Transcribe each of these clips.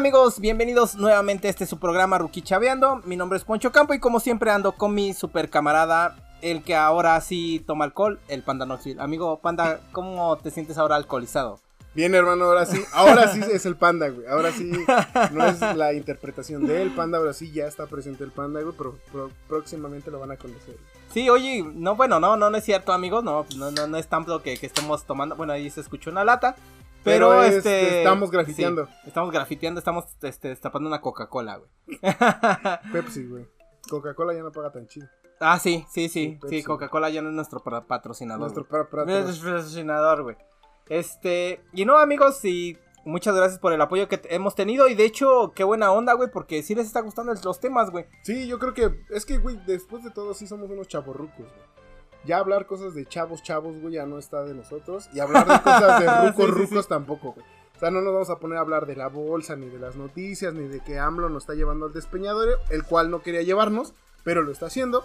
amigos? Bienvenidos nuevamente a este su programa Rookie Chaveando. Mi nombre es Poncho Campo y como siempre ando con mi super camarada, el que ahora sí toma alcohol, el Panda Noxil. Amigo Panda, ¿cómo te sientes ahora alcoholizado? Bien, hermano, ahora sí, ahora sí es el panda, güey. Ahora sí no es la interpretación del panda, ahora sí ya está presente el panda, güey, pero, pero próximamente lo van a conocer. Sí, oye, no, bueno, no, no, no es cierto, amigos, no, no, no, no es tanto que, que estemos tomando, bueno, ahí se escuchó una lata, pero, Pero es- este. estamos grafiteando. sí, estamos grafiteando, estamos este, destapando una Coca-Cola, güey. Pepsi, güey. Coca-Cola ya no paga tan chido. ah, sí, sí, sí. Sí. Coca-Cola ya no es nuestro pa- patrocinador. Nuestro patrocinador, güey. Este. Y no, amigos, y muchas gracias por el apoyo que hemos tenido. Y de hecho, qué buena onda, güey, porque sí les está gustando los temas, güey. Sí, yo creo que es que, güey, después de todo sí somos unos chavorrucos, güey. Ya hablar cosas de chavos, chavos, güey, ya no está de nosotros. Y hablar de cosas de rucos, Sí, rucos sí. tampoco, güey. O sea, no nos vamos a poner a hablar de la bolsa, ni de las noticias, ni de que AMLO nos está llevando al despeñadero, el cual no quería llevarnos, pero lo está haciendo.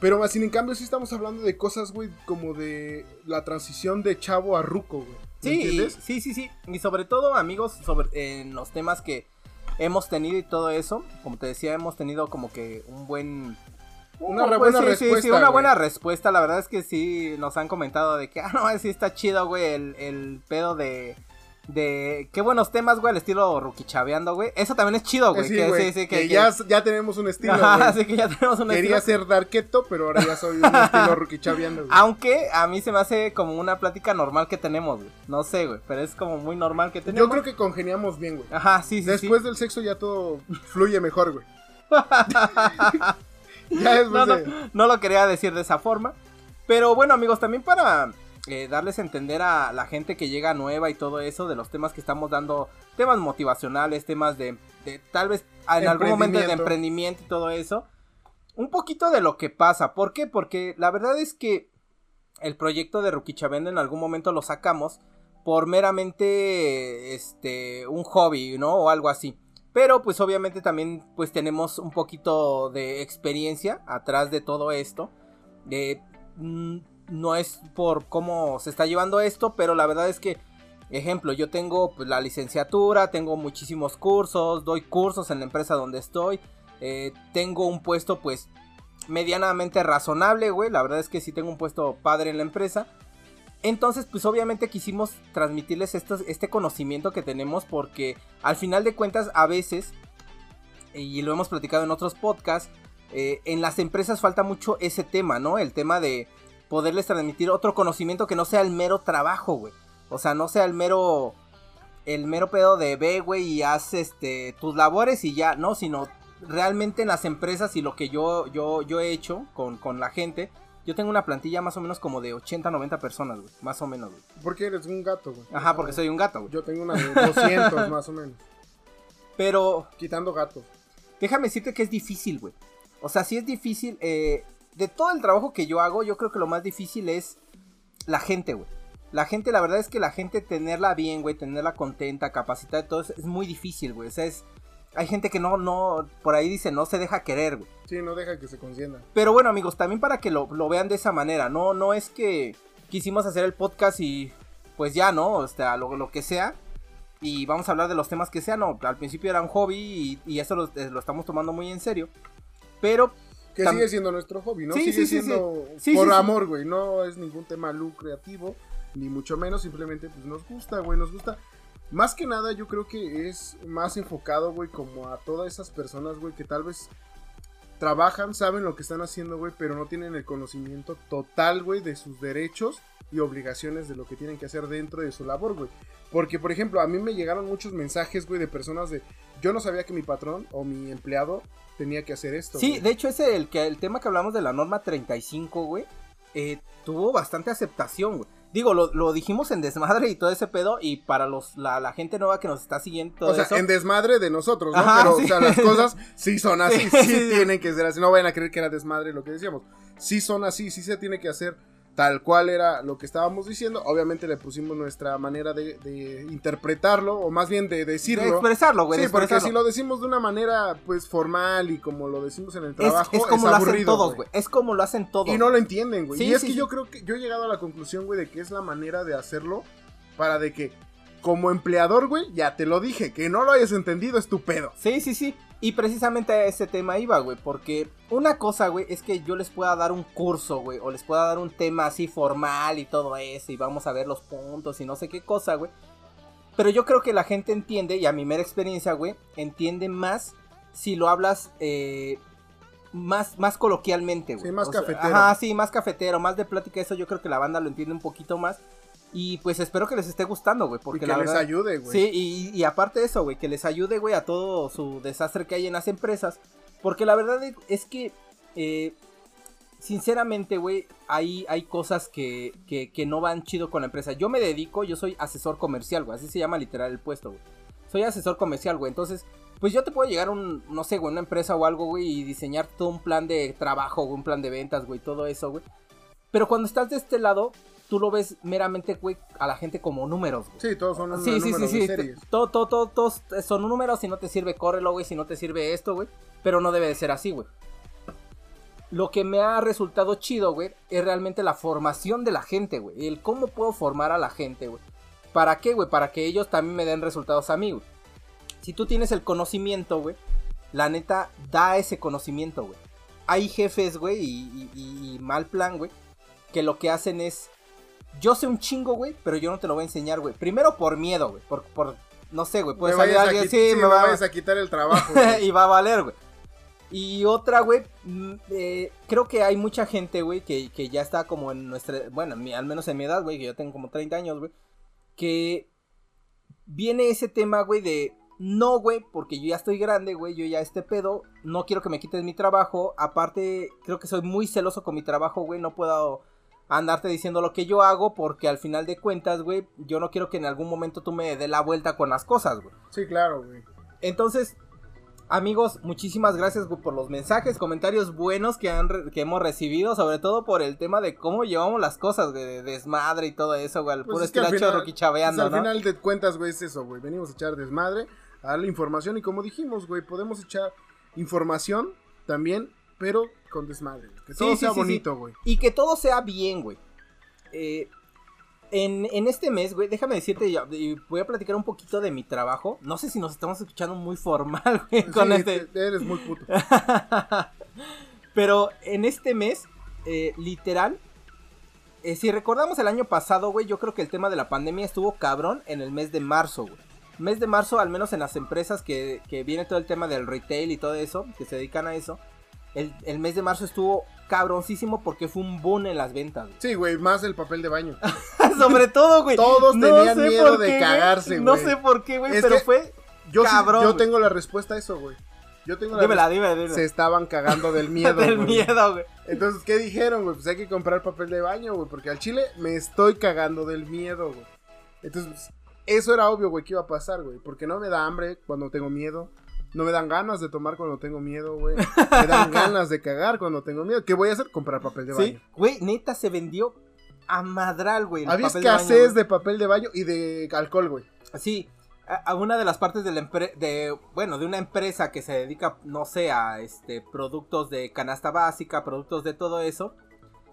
Pero más sin en cambio sí estamos hablando de cosas, güey, como de la transición de chavo a ruco, güey. ¿Me Sí, entiendes? sí, sí, sí. Y sobre todo, amigos, sobre en los temas que hemos tenido y todo eso. Como te decía, hemos tenido como que un buen. Una pues, buena sí, sí, sí, respuesta, una güey. buena respuesta. La verdad es que sí nos han comentado de que, ah, no, sí está chido, güey, el, el pedo de. De qué buenos temas, güey, al estilo ruquichaveando, güey. Eso también es chido, güey. Sí, que, güey, sí, sí, que, que, que- ya, ya tenemos un estilo, Ajá, güey. así que ya tenemos un Quería estilo. ser darketo, pero ahora ya soy un estilo rookie chaveando, güey. Aunque a mí se me hace como una plática normal que tenemos, güey. No sé, güey, pero es como muy normal que tenemos. Yo creo que congeniamos bien, güey. Ajá, sí, sí, sí. Después del sexo ya todo fluye mejor, güey. ya No, no, de... no lo quería decir de esa forma. Pero bueno, amigos, también para eh, darles a entender a la gente que llega nueva y todo eso, de los temas que estamos dando, temas motivacionales, temas de, de tal vez en algún momento de Emprendimiento. y todo eso. Un poquito de lo que pasa. ¿Por qué? Porque la verdad es que el proyecto de Ruquichavendo en algún momento lo sacamos por meramente este un hobby, ¿no? O algo así. Pero pues obviamente también pues tenemos un poquito de experiencia atrás de todo esto. Mm, no es por cómo se está llevando esto, pero la verdad es que, ejemplo, yo tengo pues, la licenciatura, tengo muchísimos cursos, doy cursos en la empresa donde estoy, eh, tengo un puesto pues medianamente razonable, güey, la verdad es que sí tengo un puesto padre en la empresa. Entonces, pues obviamente quisimos transmitirles este conocimiento que tenemos porque al final de cuentas a veces, y lo hemos platicado en otros podcasts, eh, en las empresas falta mucho ese tema, ¿no? El tema de poderles transmitir otro conocimiento que no sea el mero trabajo, güey. O sea, no sea el mero, el mero pedo de ve, güey, y haz este, tus labores y ya, no, sino realmente en las empresas y lo que yo, yo, yo he hecho con, con la gente. Yo tengo una plantilla más o menos como de 80, 90 personas, güey. Más o menos, güey. Porque eres un gato, güey. Ajá, porque soy un gato, güey. Yo tengo una de 200 más o menos. Pero Quitando gatos. déjame decirte que es difícil, güey. O sea, sí es difícil. eh, de todo el trabajo que yo hago, yo creo que lo más difícil es la gente, güey. La gente, la verdad es que la gente tenerla bien, güey, tenerla contenta, capacitada, todo eso es muy difícil, güey. O sea, es... Hay gente que no, no, por ahí dice, no se deja querer, güey. Sí, no deja que se consiendan. Pero bueno, amigos, también para que lo, lo vean de esa manera, no, no es que quisimos hacer el podcast y pues ya, ¿no? O sea, lo, lo que sea. Y vamos a hablar de los temas que sean, no. Al principio era un hobby y, y eso lo, eh, lo estamos tomando muy en serio. Pero Que sigue siendo nuestro hobby, ¿no? Sí, sigue sí, siendo sí. Por amor, güey. No es ningún tema lucrativo, ni mucho menos. Simplemente, pues nos gusta, güey. Nos gusta. Más que nada, yo creo que es más enfocado, güey, como a todas esas personas, güey, que tal vez trabajan, saben lo que están haciendo, güey, pero no tienen el conocimiento total, güey, de sus derechos y obligaciones de lo que tienen que hacer dentro de su labor, güey. Porque, por ejemplo, a mí me llegaron muchos mensajes, güey, de personas de, yo no sabía que mi patrón o mi empleado tenía que hacer esto. sí, güey". de hecho ese el que el tema que hablamos de la norma 35, güey, eh, tuvo bastante aceptación, güey. Digo, lo, lo dijimos en desmadre y todo ese pedo y para los la, la gente nueva que nos está siguiendo todo O sea, eso. en desmadre de nosotros, ¿no? Ajá, Pero, sí. o sea, las cosas sí son así, Sí, sí, sí, sí. tienen que ser así. No vayan a creer que era desmadre lo que decíamos. Sí son así, sí se tiene que hacer tal cual era lo que estábamos diciendo. Obviamente le pusimos nuestra manera de, de interpretarlo, o más bien de de decirlo. expresarlo, güey. sí, de porque si lo decimos de una manera, pues, formal y como lo decimos en el trabajo, es como es lo hacen todos, güey. Es como lo hacen todos. Y no lo entienden, güey. Sí, y es sí, que sí. yo creo que yo he llegado a la conclusión, güey, de que es la manera de hacerlo para de que como empleador, güey, ya te lo dije, que no lo hayas entendido es tu pedo. Sí, sí, sí. Y precisamente a ese tema iba, güey, porque una cosa, güey, es que yo les pueda dar un curso, güey, o les pueda dar un tema así formal y todo eso, y vamos a ver los puntos y no sé qué cosa, güey. Pero yo creo que la gente entiende, y a mi mera experiencia, güey, entiende más si lo hablas eh, más, más coloquialmente, güey. Sí, más O sea, cafetero. Ajá, sí, más cafetero, más de plática, eso yo creo que la banda lo entiende un poquito más. Y pues espero que les esté gustando, güey, Y porque que la les verdad... ayude, güey. Sí, y, y aparte de eso, güey, que les ayude, güey, a todo su desastre que hay en las empresas. Porque la verdad es que, eh, sinceramente, güey, hay, hay cosas que, que, que no van chido con la empresa. Yo me dedico, yo soy asesor comercial, güey, así se llama literal el puesto, güey. Soy asesor comercial, güey, entonces, pues yo te puedo llegar a un, no sé, güey, una empresa o algo, güey, y diseñar todo un plan de trabajo, güey, un plan de ventas, güey, todo eso, güey. Pero cuando estás de este lado, tú lo ves meramente, güey, a la gente como números, güey. Sí, todos son Sí, sí, número sí, de sí. series. Todo, todo, todo, todos son números. Si no te sirve, córrelo, güey. Si no te sirve esto, güey. Pero no debe de ser así, güey. Lo que me ha resultado chido, güey, es realmente la formación de la gente, güey. El cómo puedo formar a la gente, güey. ¿Para qué, güey? Para que ellos también me den resultados a mí, güey. Si tú tienes el conocimiento, güey, la neta, da ese conocimiento, güey. Hay jefes, güey, y, y- y mal plan, güey, que lo que hacen es yo sé un chingo, güey, pero yo no te lo voy a enseñar, güey. Primero por miedo, güey. Por, por, no sé, güey. Puede salir alguien, sí, sí, me me va vayas a quitar el trabajo. y va a valer, güey. Y otra, güey, mm, eh, creo que hay mucha gente, güey, que, que ya está como en nuestra, bueno, en mi- al menos en mi edad, güey, que yo tengo como 30 años, güey, que viene ese tema, güey, de, no, güey, porque yo ya estoy grande, güey, yo ya este pedo, no quiero que me quites mi trabajo, aparte, creo que soy muy celoso con mi trabajo, güey, no puedo andarte diciendo lo que yo hago, porque al final de cuentas, güey, yo no quiero que en algún momento tú me dé la vuelta con las cosas, güey. Sí, claro, güey. Entonces, amigos, muchísimas gracias por los mensajes, comentarios buenos que, han re- que hemos recibido, sobre todo por el tema de cómo llevamos las cosas, güey, de desmadre y todo eso, güey, al Pues puro es que final- Rocky chaveando, Pues al ¿no? final de cuentas, güey, es eso, güey. Venimos a echar desmadre, a la información y como dijimos, güey, podemos echar información también, pero con desmadre. Que todo sí, sea sí, bonito, güey. Y que todo sea bien, güey. Eh, en, en este mes, güey, déjame decirte, y- y voy a platicar un poquito de mi trabajo. No sé si nos estamos escuchando muy formal, güey, con este... te- Eres muy puto. Pero en este mes, eh, literal, eh, si recordamos el año pasado, güey, yo creo que el tema de la pandemia estuvo cabrón en el mes de marzo, güey. Mes de marzo, al menos en las empresas que, que viene todo el tema del retail y todo eso, que se dedican a eso. El, el mes de marzo estuvo cabroncísimo porque fue un boom en las ventas, güey. Sí, güey, más el papel de baño. Sobre todo, güey. Todos tenían miedo de cagarse, No güey. sé por qué, güey, Es pero fue... Yo, sí- Cabrón, yo güey. tengo la respuesta a eso, güey. Yo tengo la Dímela, dime, dime. Se estaban cagando del miedo, Del güey. miedo, güey. Entonces, ¿qué dijeron, güey? Pues hay que comprar papel de baño, güey, porque al chile me estoy cagando del miedo, güey. Entonces, eso era obvio, güey, que iba a pasar, güey, porque no me da hambre cuando tengo miedo. No me dan ganas de tomar cuando tengo miedo, güey. Me dan ganas de cagar cuando tengo miedo. ¿Qué voy a hacer? Comprar papel de Sí, baño. güey, neta se vendió a madral, güey. Había de escasez güey. de papel de baño y de alcohol, güey. Sí, a, a una de las partes de la empre- de bueno, de una empresa que se dedica, no sé, a este productos de canasta básica, productos de todo eso.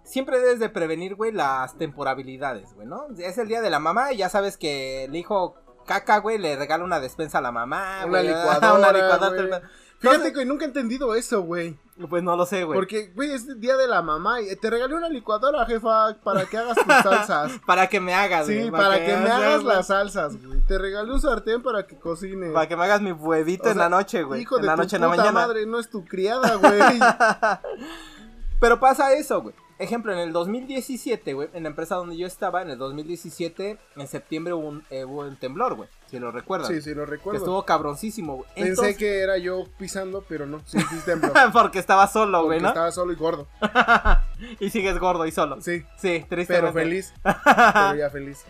Siempre debes de prevenir, güey, las temporalidades, güey, ¿no? Es el día de la mamá y ya sabes que el hijo caca, güey, le regala una despensa a la mamá, Una güey, licuadora, una licuadora. Fíjate Entonces, que nunca he entendido eso, güey. Pues no lo sé, güey. Porque, güey, es el día de la mamá. y Te regalé una licuadora, jefa, para que hagas tus salsas. Para que me hagas, Sí, güey, para que me hagas güey. las salsas, güey. Te regalé un sartén para que cocines. Para que me hagas mi huevito O en la noche, güey. Hijo en de la tu noche, en la puta mañana. madre, no es tu criada, güey. Pero pasa eso, güey. Ejemplo, en el 2017, güey, en la empresa donde yo estaba, en el 2017, en septiembre hubo un, eh, hubo un temblor, güey. Si lo recuerdan. sí, sí, lo Que recuerdo. estuvo cabroncísimo, güey. Pensé Entonces- que era yo pisando, pero no. Sí, sí, tembló. Porque estaba solo, güey, ¿no? estaba solo y gordo. y sigues gordo y solo. Sí, Sí, tristemente. pero feliz. Pero ya feliz.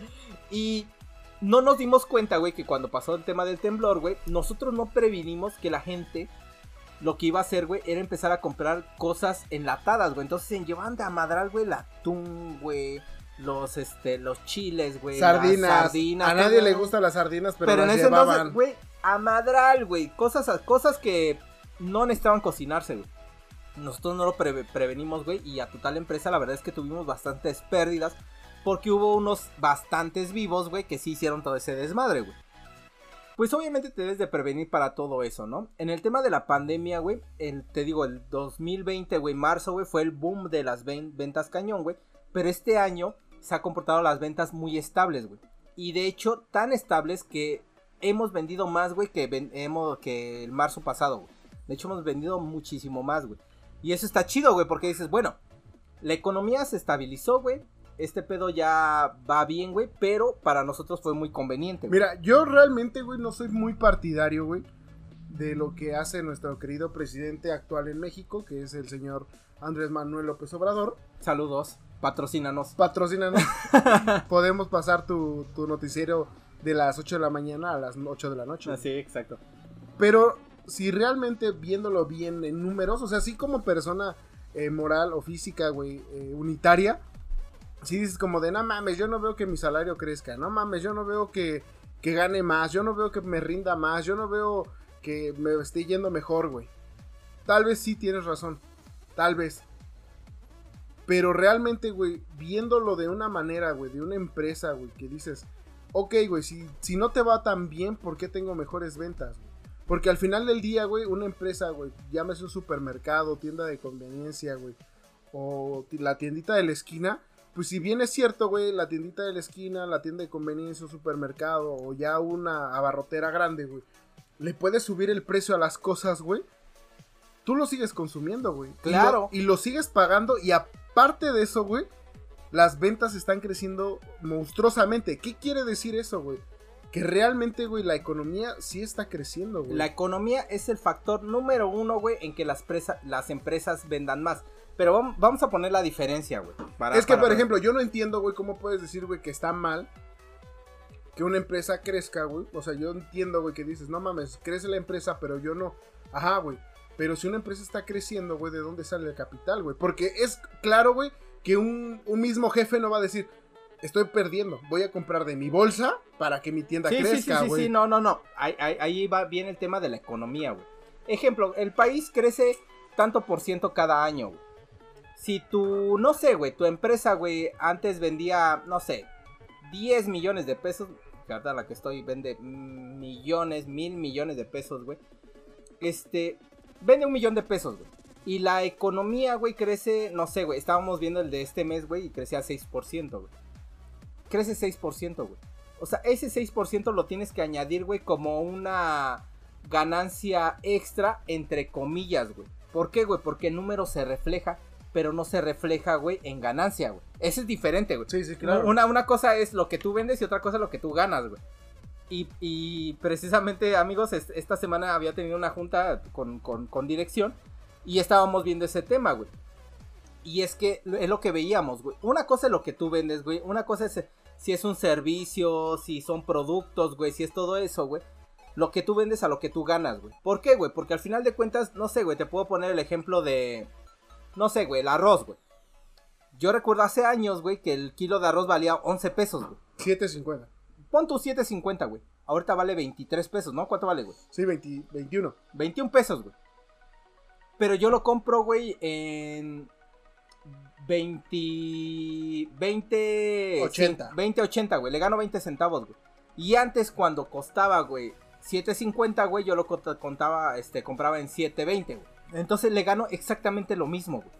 Y no nos dimos cuenta, güey, que cuando pasó el tema del temblor, güey, nosotros no previnimos que la gente lo que iba a hacer, güey, era empezar a comprar cosas enlatadas, güey. Entonces se llevaban de a madral, güey, el atún, güey, los, este, los chiles, güey. las Sardinas. sardinas, A nadie le gustan las sardinas, pero, Pero en ese entonces, llevaban. güey, a madral, güey. Cosas, cosas que no necesitaban cocinarse, güey. Nosotros no lo preve- prevenimos, güey. Y a total empresa, la verdad es que tuvimos bastantes pérdidas. Porque hubo unos bastantes vivos, güey, que sí hicieron todo ese desmadre, güey. Pues obviamente te debes de prevenir para todo eso, ¿no? En el tema de la pandemia, güey, te digo, el 2020, güey, marzo, güey, fue el boom de las ventas cañón, güey. Pero este año se ha comportado las ventas muy estables, güey. Y de hecho, tan estables que hemos vendido más, güey, que, que el marzo pasado, güey. De hecho, hemos vendido muchísimo más, güey. Y eso está chido, güey, porque dices, bueno, la economía se estabilizó, güey este pedo ya va bien, güey, pero para nosotros fue muy conveniente. Mira, yo realmente, güey, no soy muy partidario, güey, de lo que hace nuestro querido presidente actual en México, que es el señor Andrés Manuel López Obrador. Saludos, patrocínanos. Patrocínanos. Podemos pasar tu, tu, noticiero de las 8 de la mañana a las 8 de la noche. Sí, exacto. Pero si realmente viéndolo bien en números, o sea, así como persona eh, moral o física, güey, eh, unitaria, si dices como de, no mames, yo no veo que mi salario crezca, no mames, yo no veo que, que gane más, yo no veo que me rinda más, yo no veo que me esté yendo mejor, güey. Tal vez sí tienes razón, tal vez. Pero realmente, güey, viéndolo de una manera, güey, de una empresa, güey, que dices, ok, güey, si, si no te va tan bien, ¿por qué tengo mejores ventas? Porque al final del día, güey, una empresa, güey, llámese un supermercado, tienda de conveniencia, güey, o la tiendita de la esquina, pues si bien es cierto, güey, la tiendita de la esquina, la tienda de conveniencia, un supermercado o ya una abarrotera grande, güey, le puedes subir el precio a las cosas, güey. Tú lo sigues consumiendo, güey. Claro. Y lo, sigues pagando y aparte de eso, güey, las ventas están creciendo monstruosamente. ¿Qué quiere decir eso, güey? Que realmente, güey, la economía sí está creciendo, güey. La economía es el factor número uno, güey, en que las, las empresas vendan más. Pero vamos a poner la diferencia, güey. Es que, por ejemplo, yo no entiendo, güey, cómo puedes decir, güey, que está mal que una empresa crezca, güey. O sea, yo entiendo, güey, que dices, no mames, crece la empresa, pero yo no. Ajá, güey. Pero si una empresa está creciendo, güey, ¿de dónde sale el capital, güey? Porque es claro, güey, que un, mismo jefe no va a decir, estoy perdiendo, voy a comprar de mi bolsa para que mi tienda crezca, güey. Sí, sí, sí, sí, no, no, no. Ahí, ahí va bien el tema de la economía, güey. Ejemplo, el país crece tanto por ciento cada año, güey si tu, no sé, güey, tu empresa, güey, antes vendía, no sé, 10 millones de pesos, que la que estoy vende millones, mil millones de pesos, güey. Este, vende un millón de pesos, güey. Y la economía, güey, crece, no sé, güey, estábamos viendo el de este mes, güey, y crecía 6%, güey. Crece 6%, güey. O sea, ese 6% lo tienes que añadir, güey, como una ganancia extra, entre comillas, güey. ¿Por qué, güey? Porque el número se refleja pero no se refleja, güey, en ganancia, güey. Eso es diferente, güey. Sí, sí, claro. Una, una cosa es lo que tú vendes y otra cosa es lo que tú ganas, güey. Y, precisamente, amigos, esta semana había tenido una junta con, con, dirección y estábamos viendo ese tema, güey. Y es que es lo que veíamos, güey. Una cosa es lo que tú vendes, güey. Una cosa es si es un servicio, si son productos, güey, si es todo eso, güey. Lo que tú vendes a lo que tú ganas, güey. ¿Por qué, güey? Porque al final de cuentas, no sé, güey, te puedo poner el ejemplo de no sé, güey, el arroz, güey. Yo recuerdo hace años, güey, que el kilo de arroz valía 11 pesos, güey. 7.50. Pon tu 7.50, güey. Ahorita vale 23 pesos, ¿no? ¿Cuánto vale, güey? Sí, 21. 21 pesos, güey. Pero yo lo compro, güey, en 20... 20... 80. 20, 80, güey. Le gano 20 centavos, güey. Y antes cuando costaba, güey, 7.50, güey, yo lo contaba, este, compraba en 7.20, güey. Entonces le gano exactamente lo mismo, güey.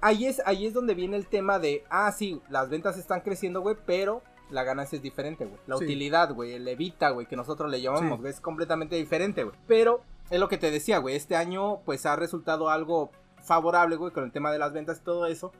Ahí es, ahí es donde viene el tema de, ah, sí, las ventas están creciendo, güey, pero la ganancia es diferente, güey. La utilidad, güey, el evita, güey, que nosotros le llamamos, güey, es completamente diferente, güey. Pero es lo que te decía, güey, este año pues ha resultado algo favorable, güey, con el tema de las ventas y todo eso.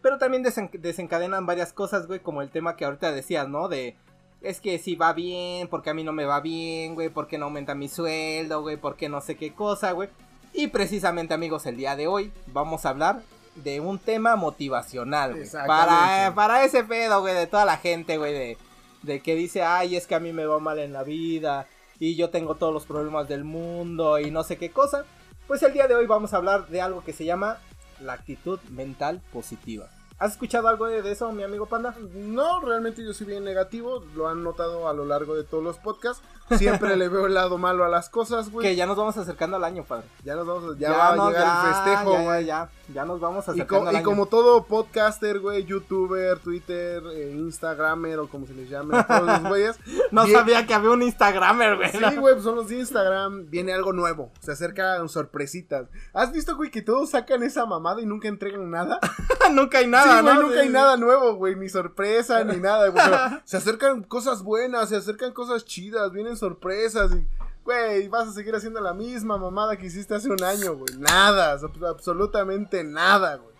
Pero también desencadenan varias cosas, güey, como el tema que ahorita decías, ¿no? De, es que si va bien, porque a mí no me va bien, güey, porque no aumenta mi sueldo, güey, porque no sé qué cosa, güey. Y precisamente amigos, el día de hoy vamos a hablar de un tema motivacional, güey. Para, para ese pedo, güey, de toda la gente, güey, de, de que dice, ay, es que a mí me va mal en la vida y yo tengo todos los problemas del mundo y no sé qué cosa. Pues el día de hoy vamos a hablar de algo que se llama la actitud mental positiva. ¿Has escuchado algo de, de eso, mi amigo Panda? No, realmente yo soy bien negativo. Lo han notado a lo largo de todos los podcasts. Siempre le veo el lado malo a las cosas, güey. Que ya nos vamos acercando al año, padre. Ya nos vamos, ya, va a llegar ya, el festejo, ya, güey. ya, ya, ya nos vamos Y, acercando co- al y año. como todo podcaster, güey, youtuber, twitter, eh, instagramer o como se les llame todos los güeyes. No bien- sabía que había un Instagramer, güey. Sí, güey, pues son los de Instagram. Viene algo nuevo. Se acercan sorpresitas. ¿Has visto, güey, que todos sacan esa mamada y nunca entregan nada? nunca hay nada, sí, güey, ¿no? nunca hay nada nuevo, güey. Ni sorpresa, ni nada, güey. Se acercan cosas buenas, se acercan cosas chidas, vienen sorpresas y. Güey, vas a seguir haciendo la misma mamada que hiciste hace un año, güey. Nada, ab- absolutamente nada, güey.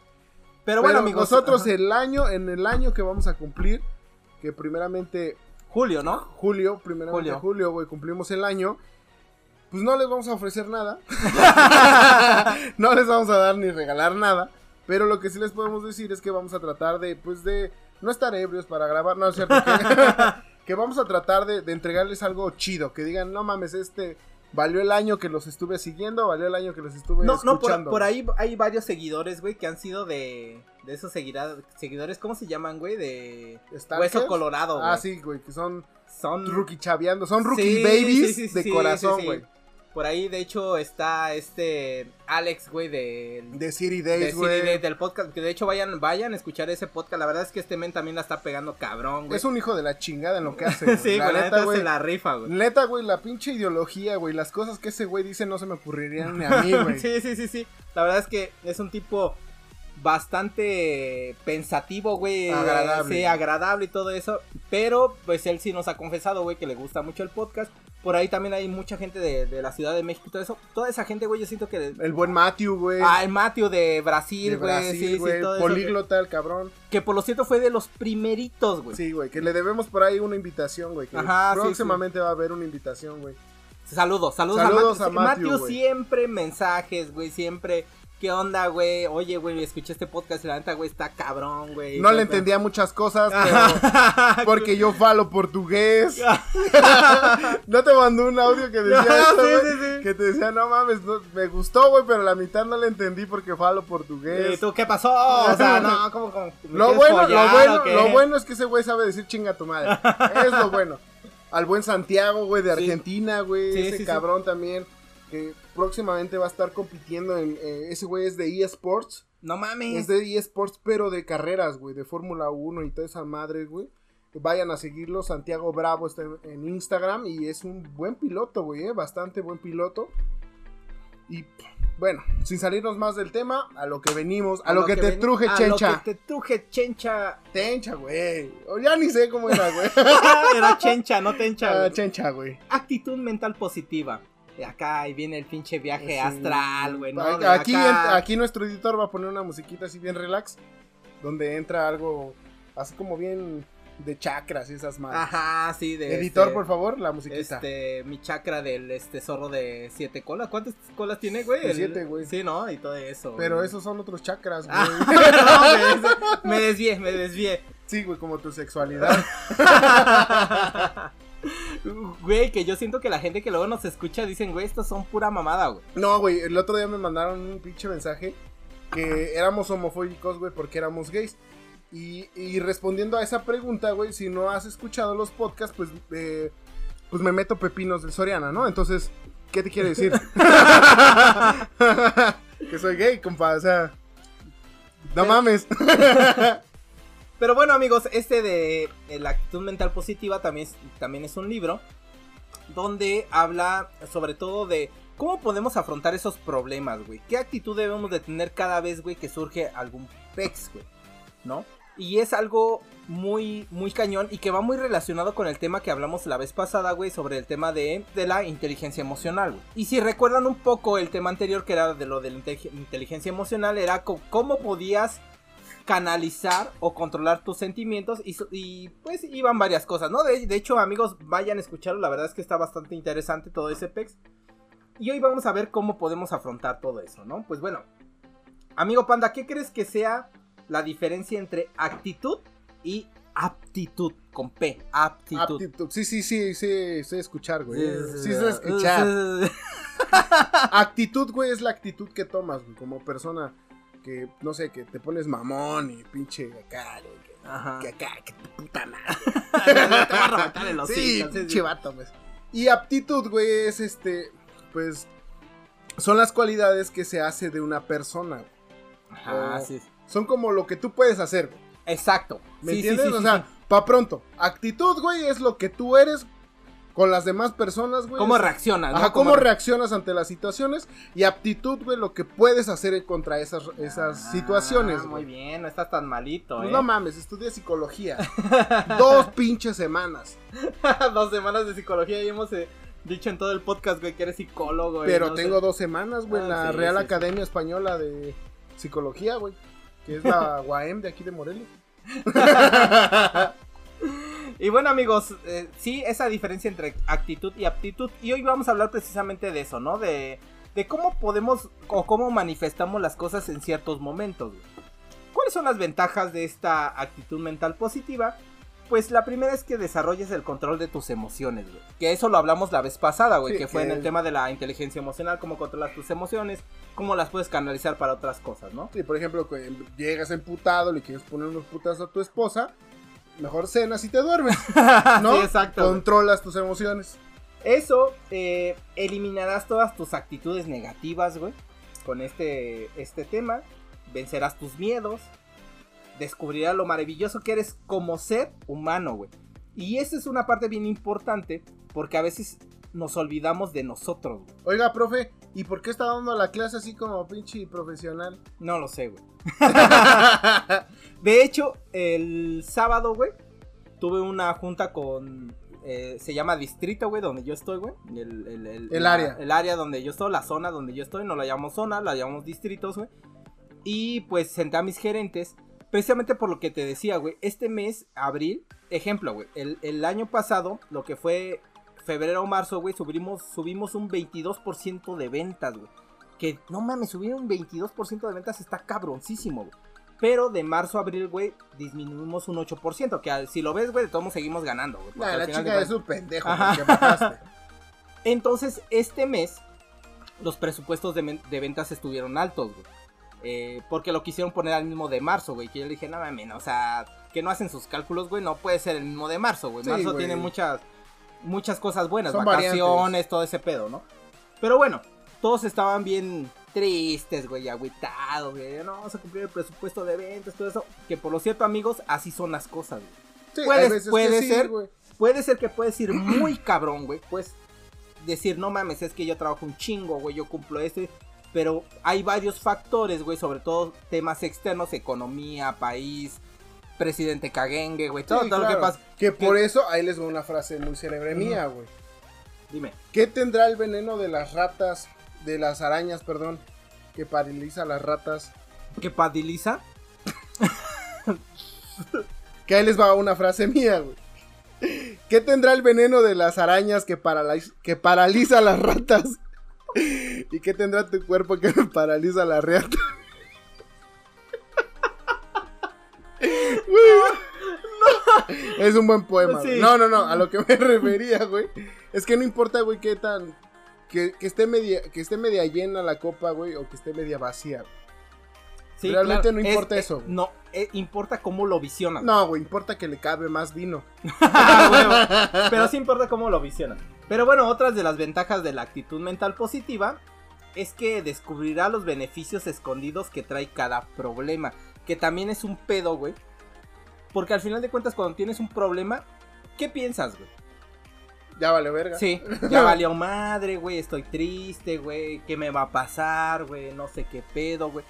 Pero bueno, amigos. nosotros ajá. el año, en el año que vamos a cumplir, que primeramente Julio, ¿no? julio, primeramente Julio. julio, güey, cumplimos el año. Pues no les vamos a ofrecer nada. no les vamos a dar ni regalar nada. Pero lo que sí les podemos decir es que vamos a tratar de, pues de, no estar ebrios para grabar, no es cierto. Que, que vamos a tratar de, de entregarles algo chido. Que digan, no mames, este valió el año que los estuve siguiendo, valió el año que los estuve No, no, escuchando. por, por ahí hay varios seguidores, güey, que han sido de, de esos seguida- seguidores, ¿cómo se llaman, güey? De. Hueso Colorado, güey. Ah, sí, güey, que son Son rookie chaveando, son rookie Sí, babies sí, sí, sí, de corazón, güey. Por ahí, de hecho, está este Alex, güey, de, De City de Days, güey. Days, del podcast. Que de hecho vayan, vayan a escuchar ese podcast. La verdad es que este men también la está pegando cabrón, güey. Es un hijo de la chingada en lo que hace. güey. sí, la güey, la neta, neta güey. se la rifa, güey. Neta, güey, la pinche ideología, güey. Las cosas que ese güey dice no se me ocurrirían ni a mí, güey. sí, sí, sí, sí. La verdad es que es un tipo bastante pensativo, güey. Agradable. Sí, agradable y todo eso. Pero, pues él sí nos ha confesado, güey, que le gusta mucho el podcast. Por ahí también hay mucha gente de, de la Ciudad de México y todo eso. Toda esa gente, güey, yo siento que... El buen Matthew, güey. Ah, el Matthew de Brasil, güey. Sí, sí, güey. eso, Políglota, el cabrón. Que por lo cierto fue de los primeritos, güey. Sí, güey. Que le debemos por ahí una invitación, güey. Ajá, sí, próximamente va a haber una invitación, güey. Saludos, saludos, Saludos a a Matthew. Matthew, Matthew güey. siempre mensajes, güey, siempre. ¿Qué onda, güey? Oye, güey, escuché este podcast y la neta, güey, está cabrón, güey. No le entendía muchas cosas, pero porque yo falo portugués. no te mandó un audio que decía eso, sí, güey? sí, sí. Que te decía, no mames, no- me gustó, güey, pero la mitad no le entendí porque falo portugués. ¿Y tú qué pasó? O sea, no. ¿Me Lo bueno, follar lo bueno, lo bueno es que ese güey sabe decir chinga tu madre. es lo bueno. Al buen Santiago, güey, de. Argentina, güey. Ese cabrón también. Que próximamente va a estar compitiendo en. eh, ese güey es de eSports. No mames. Es de eSports, pero de carreras, güey. De Fórmula 1 y toda esa madre, güey. Vayan a seguirlo. Santiago Bravo está en, Instagram. Y es un buen piloto, güey. eh, Bastante buen piloto. Y bueno, sin salirnos más del tema, a lo que venimos, a, lo, que, te truje, a chencha. lo que te truje, chencha. Tencha, güey. Ya ni sé cómo era, güey. Era chencha, no tencha. Ah, chencha, güey. Actitud mental positiva. Y acá ahí viene el pinche viaje Sí. astral, güey, ¿no? Aquí, acá. aquí nuestro editor va a poner una musiquita así bien relax. Donde entra algo así como bien de chakras y esas madres. Ajá, sí, de. Editor, este, por favor, la musiquita. Este, mi chakra del este zorro de siete colas. ¿Cuántas colas tiene, güey? El- siete, güey. Sí, ¿no? Y todo eso. Pero güey. esos son otros chakras, güey. Ah, güey, ese- me desvié, me desvié. sí, güey, como tu sexualidad. Güey, que yo siento que la gente que luego nos escucha dicen, güey, estos son pura mamada, güey. No, güey, el otro día me mandaron un pinche mensaje que éramos homofóbicos, güey, porque éramos gays. Y, y respondiendo a esa pregunta, güey, si no has escuchado los podcasts, pues, eh, pues me meto pepinos del Soriana, ¿no? Entonces, ¿qué te quiere decir? que soy gay, compa, o sea... No mames. Pero bueno, amigos, este de eh, la actitud mental positiva también es, también es un libro donde habla sobre todo de cómo podemos afrontar esos problemas, güey. ¿Qué actitud debemos de tener cada vez, güey, que surge algún pex, güey? ¿No? Y es algo muy, muy cañón y que va muy relacionado con el tema que hablamos la vez pasada, güey, sobre el tema de, de la inteligencia emocional, güey. Y si recuerdan un poco el tema anterior que era de lo de la inte- inteligencia emocional, era cómo podías canalizar o controlar tus sentimientos y, pues iban varias cosas, ¿no? De, de hecho, amigos, vayan a escucharlo, la verdad es que está bastante interesante todo ese pex. Y hoy vamos a ver cómo podemos afrontar todo eso, ¿no? Pues bueno, amigo Panda, ¿qué crees que sea la diferencia entre actitud y aptitud? Con P, aptitud. Aptitud. Sí, sí, sí, sí, sé escuchar, güey. Sí, Sí, sé escuchar. Actitud, güey, es la actitud que tomas, güey, como persona. Que, no sé, que te pones mamón y pinche acá, güey, que, Ajá. que acá, que tu puta madre. Te va a el hocico, Sí, sí, sí. pinche vato, pues. Y aptitud, güey, es este, pues, son las cualidades que se hace de una persona. güey. Ajá, O- sí. Son como lo que tú puedes hacer, güey. Exacto. ¿Me Sí, sí, entiendes? sí, o sí, sea, sí. pa' pronto. Actitud, güey, es lo que tú eres con las demás personas, güey. ¿Cómo reaccionas? Ajá, no? cómo ¿Cómo re- reaccionas ante las situaciones y aptitud, güey, lo que puedes hacer contra esas, esas Ah, situaciones, Muy güey. bien, no estás tan malito, Pues ¿eh? no mames, estudié psicología. Dos pinches semanas. Dos semanas de psicología y hemos eh, dicho en todo el podcast, güey, que eres psicólogo. y Pero no sé. tengo dos semanas, güey, en Ah, la sí, Real sí, sí. Academia Española de Psicología, güey. Que es la UAM de aquí de Morelia. Y bueno, amigos, eh, sí, esa diferencia entre actitud y aptitud. Y hoy vamos a hablar precisamente de eso, ¿no? De, de cómo podemos o cómo manifestamos las cosas en ciertos momentos. ¿Cuáles son las ventajas de esta actitud mental positiva? Pues la primera es que desarrolles el control de tus emociones, güey. Que eso lo hablamos la vez pasada, güey. Sí, que fue en el tema de la inteligencia emocional, cómo controlas tus emociones, cómo las puedes canalizar para otras cosas, ¿no? Sí, por ejemplo, llegas emputado, le quieres poner unos putas a tu esposa, mejor cenas y te duermes, ¿no? sí, exacto. Controlas tus emociones. Eso, eh, eliminarás todas tus actitudes negativas, güey. Con este, este tema. Vencerás tus miedos. Descubrirás lo maravilloso que eres como ser humano, güey. Y esa es una parte bien importante. Porque a veces nos olvidamos de nosotros, güey. Oiga, profe, ¿y por qué está dando la clase así como pinche profesional? No lo sé, güey. De hecho, el sábado, güey, tuve una junta con. eh, se llama distrito, güey, donde yo estoy, güey. El, el- el- El la- área. El área donde yo estoy, la zona donde yo estoy. No la llamamos zona, la llamamos distritos, güey. Y pues senté a mis gerentes. Precisamente por lo que te decía, güey. Este mes, abril, ejemplo, güey. El, el año pasado, lo que fue febrero o marzo, güey, subimos, subimos un 22% de ventas, güey. Que no mames, subir un 22% de ventas está cabroncísimo, güey. Pero de marzo a abril, güey, disminuimos un 8%. Que al- si lo ves, güey, de todos modos seguimos ganando, güey. Nah, la chica es un pendejo porque. Entonces, este mes, los presupuestos de, de ventas estuvieron altos, güey. Eh, porque lo quisieron poner al mismo de marzo, güey. Que yo le dije, no mames, o sea, que no hacen sus cálculos, güey. No puede ser el mismo de marzo, güey. Marzo tiene muchas, muchas cosas buenas, Son vacaciones, variantes. todo ese pedo, ¿no? Pero bueno, todos estaban bien tristes, güey, agüitados, güey. No vamos a cumplir el presupuesto de ventas, todo eso. Que por lo cierto, amigos, así son las cosas, güey. Sí, Puedes- puede sí, ser. güey. Puede ser que puedes ir muy cabrón, güey. Puedes decir, no mames, es que yo trabajo un chingo, güey, yo cumplo esto. Pero hay varios factores, güey, sobre todo temas externos, economía, país, presidente caguengue, güey, todo, Sí, todo lo que pasa. Que por eso, ahí les doy una frase muy célebre mía, güey. Dime. ¿Qué tendrá el veneno de las ratas, de las arañas, perdón, que paraliza a las ratas? ¿Qué padiliza? Que ahí les va una frase mía, güey. ¿Qué tendrá el veneno de las arañas que, paraliza, que paraliza a las ratas? ¿Y qué tendrá tu cuerpo que paraliza a la reata? Güey. Es un buen poema. Sí. No, no, no. A lo que me refería, güey. Es que no importa, güey, qué tan. Que, que esté media, que esté media llena la copa, güey, o que esté media vacía. Sí, Realmente claro, no importa eh, eso. No, eh, importa cómo lo visionas. No, güey, importa que le cabe más vino. Ah. Pero sí importa cómo lo visionan. Pero bueno, otras de las ventajas de la actitud mental positiva es que descubrirá los beneficios escondidos que trae cada problema. Que también es un pedo, güey. Porque al final de cuentas, cuando tienes un problema, ¿qué piensas, güey? Ya vale, verga. Sí, ya valió madre, güey, estoy triste, güey, ¿qué me va a pasar, güey? No sé qué pedo, güey.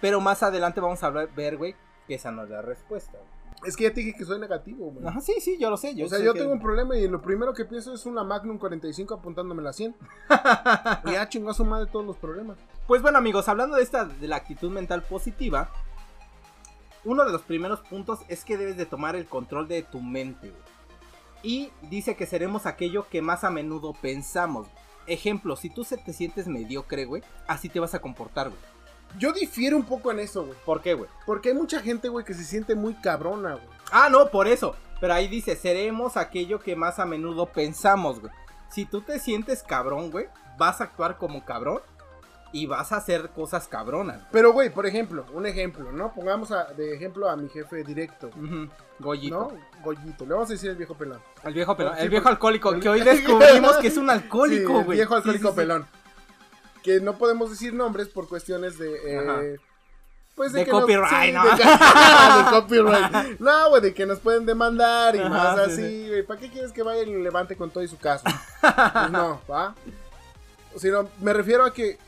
Pero más adelante vamos a ver, güey, que esa no es la respuesta. güey. Es que ya te dije que soy negativo, güey. Ajá, sí, sí, yo lo sé. Yo o sea, yo tengo un problema y lo primero que pienso es una Magnum 45 apuntándome la 100. y ya chingó a su madre todos los problemas. Pues bueno amigos, hablando de esta, de la actitud mental positiva, uno de los primeros puntos es que debes de tomar el control de tu mente. güey. Y dice que seremos aquello que más a menudo pensamos. Ejemplo, si tú se te sientes mediocre, güey, así te vas a comportar, güey. Yo difiero un poco en eso, güey. ¿Por qué, güey? Porque hay mucha gente, güey, que se siente muy cabrona, güey. Ah, no, por eso. Pero ahí dice, seremos aquello que más a menudo pensamos, güey. Si tú te sientes cabrón, güey, vas a actuar como cabrón. Y vas a hacer cosas cabronas. Pero, güey, por ejemplo, un ejemplo, ¿no? Pongamos a- de ejemplo a mi jefe directo. Ujú, Goyito. ¿No? Goyito. Le vamos a decir el viejo pelón. El viejo pelón, Sí, el viejo alcohólico, el- que hoy descubrimos que es un Sí, alcohólico, el güey. viejo Sí, alcohólico sí, sí. pelón. Que no podemos decir nombres por cuestiones de. eh, pues De que nos- copyright, sí, ¿no? De, de copyright. No, güey, de que nos pueden demandar y Ajá, más sí, así, güey. ¿Para qué quieres que vaya y levante con todo y su caso? Pues no, ¿va? O sea, no, me refiero a que,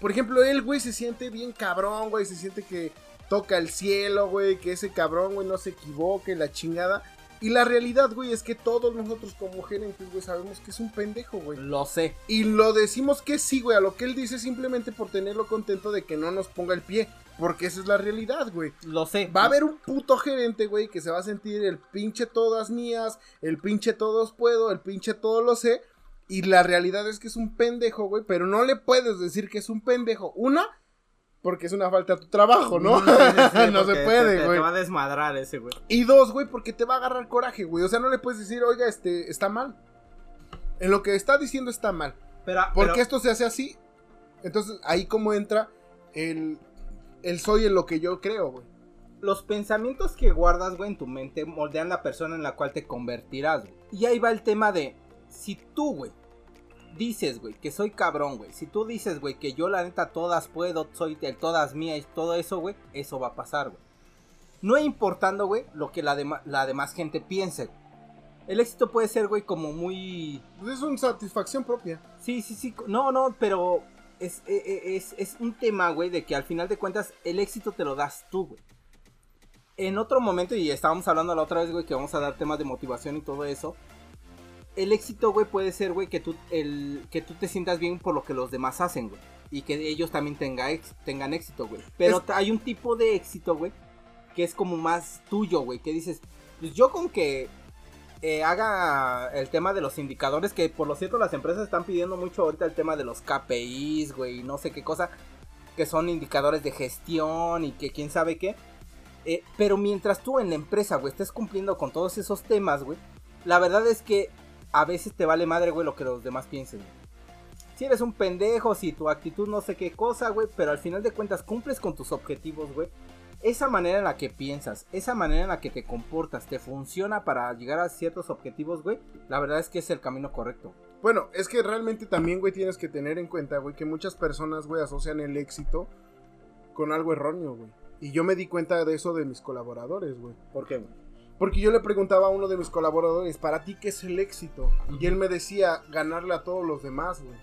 por ejemplo, él, güey, se siente bien cabrón, güey. Se siente que toca el cielo, güey. Que ese cabrón, güey, no se equivoque, la chingada. Y la realidad, güey, es que todos nosotros como gerentes, güey, sabemos que es un pendejo, güey. Lo sé. Y lo decimos que sí, güey, a lo que él dice simplemente por tenerlo contento de que no nos ponga el pie. Porque esa es la realidad, güey. Lo sé. Va a haber un puto gerente, güey, que se va a sentir el pinche todas mías, el pinche todos puedo, el pinche todo lo sé. Y la realidad es que es un pendejo, güey, pero no le puedes decir que es un pendejo. Una, porque es una falta a tu trabajo, ¿no? Sí, no porque se te- puede, te, güey. Te va a desmadrar ese, güey. Y dos, güey, porque te va a agarrar coraje, güey. O sea, no le puedes decir, oiga, este, está mal. En lo que está diciendo está mal. Pero, Porque pero- esto se hace así. Entonces, ahí como entra el, el soy en lo que yo creo, güey. los pensamientos que guardas, güey, en tu mente moldean la persona en la cual te convertirás, güey. Y ahí va el tema de, si tú, güey, dices, güey, que soy cabrón, güey. Si tú dices, güey, que yo la neta todas puedo, soy el todas mías y todo eso, güey, eso va a pasar, güey. No importando, güey, lo que la, demás gente piense, güey. El éxito puede ser, güey, como muy... Pues es una satisfacción propia. Sí, sí, sí. No, no, pero es, e- e- es, es un tema, güey, de que al final de cuentas el éxito te lo das tú, güey. En otro momento, y estábamos hablando la otra vez, güey, que vamos a dar temas de motivación y todo eso. El éxito, güey, puede ser, güey, que tú, el, que tú te sientas bien por lo que los demás hacen, güey. Y que ellos también tenga ex- tengan éxito, güey. Pero Es- hay un tipo de éxito, güey, que es como más tuyo, güey. Que dices, pues yo con que eh, haga el tema de los indicadores, que por lo cierto las empresas están pidiendo mucho ahorita el tema de los KPIs, güey, y no sé qué cosa, que son indicadores de gestión y que quién sabe qué. Eh, pero mientras tú en la empresa, güey, estés cumpliendo con todos esos temas, güey, la verdad es que a veces te vale madre, güey, lo que los demás piensen. güey. Si eres un pendejo, si tu actitud no sé qué cosa, güey, pero al final de cuentas cumples con tus objetivos, güey. Esa manera en la que piensas, esa manera en la que te comportas, te funciona para llegar a ciertos objetivos, güey. La verdad es que es el camino correcto. Bueno, es que realmente también, güey, tienes que tener en cuenta, güey, que muchas personas, güey, asocian el éxito con algo erróneo, güey. Y yo me di cuenta de eso de mis colaboradores, güey. ¿Por qué, güey? Porque yo le preguntaba a uno de mis colaboradores, ¿para ti qué es el éxito? Y él me decía, ganarle a todos los demás, güey.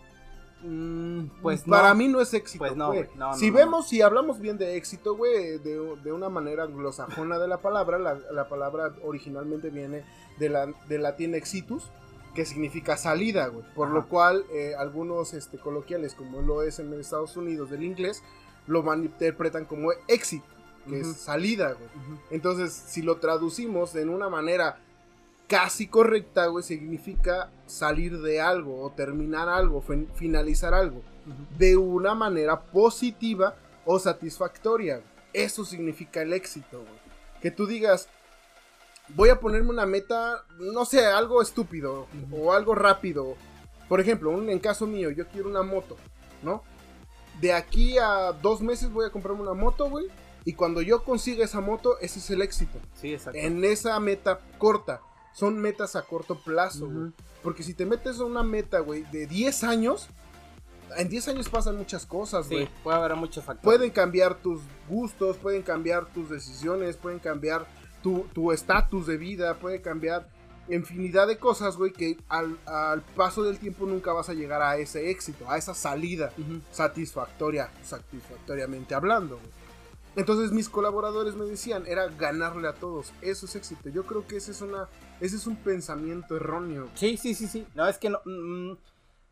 Mm, pues Para no. mí no es éxito, Pues no, güey. No, si vemos, si hablamos bien de éxito, güey, de, de una manera anglosajona de la palabra, la, la palabra originalmente viene de la, del latín exitus, que significa salida, güey. Por Ajá. lo cual, eh, algunos este, coloquiales, como lo es en Estados Unidos del inglés, lo malinterpretan como exit, que es salida, güey. Entonces, si lo traducimos en una manera casi correcta, güey, significa salir de algo o terminar algo, fin- finalizar algo de una manera positiva o satisfactoria. güey. Eso significa el éxito, güey. Que tú digas, voy a ponerme una meta, no sé, algo estúpido o algo rápido. Por ejemplo, un, en caso mío, yo quiero una moto, ¿no? De aquí a dos meses voy a comprarme una moto, güey. Y cuando yo consiga esa moto, ese es el éxito. Sí, exacto. En esa meta corta. Son metas a corto plazo, güey. Ujú. Porque si te metes a una meta, güey, de 10 años, en 10 años pasan muchas cosas, güey. Sí, puede haber muchos factores. Pueden cambiar tus gustos, pueden cambiar tus decisiones, pueden cambiar tu tu estatus de vida, puede cambiar infinidad de cosas, güey, que al, al paso del tiempo nunca vas a llegar a ese éxito, a esa salida satisfactoria, satisfactoriamente hablando, güey. Entonces mis colaboradores me decían, era ganarle a todos, eso es éxito. Yo creo que ese es una, ese es un pensamiento erróneo. Sí, sí, sí, sí. No, es que no. mm,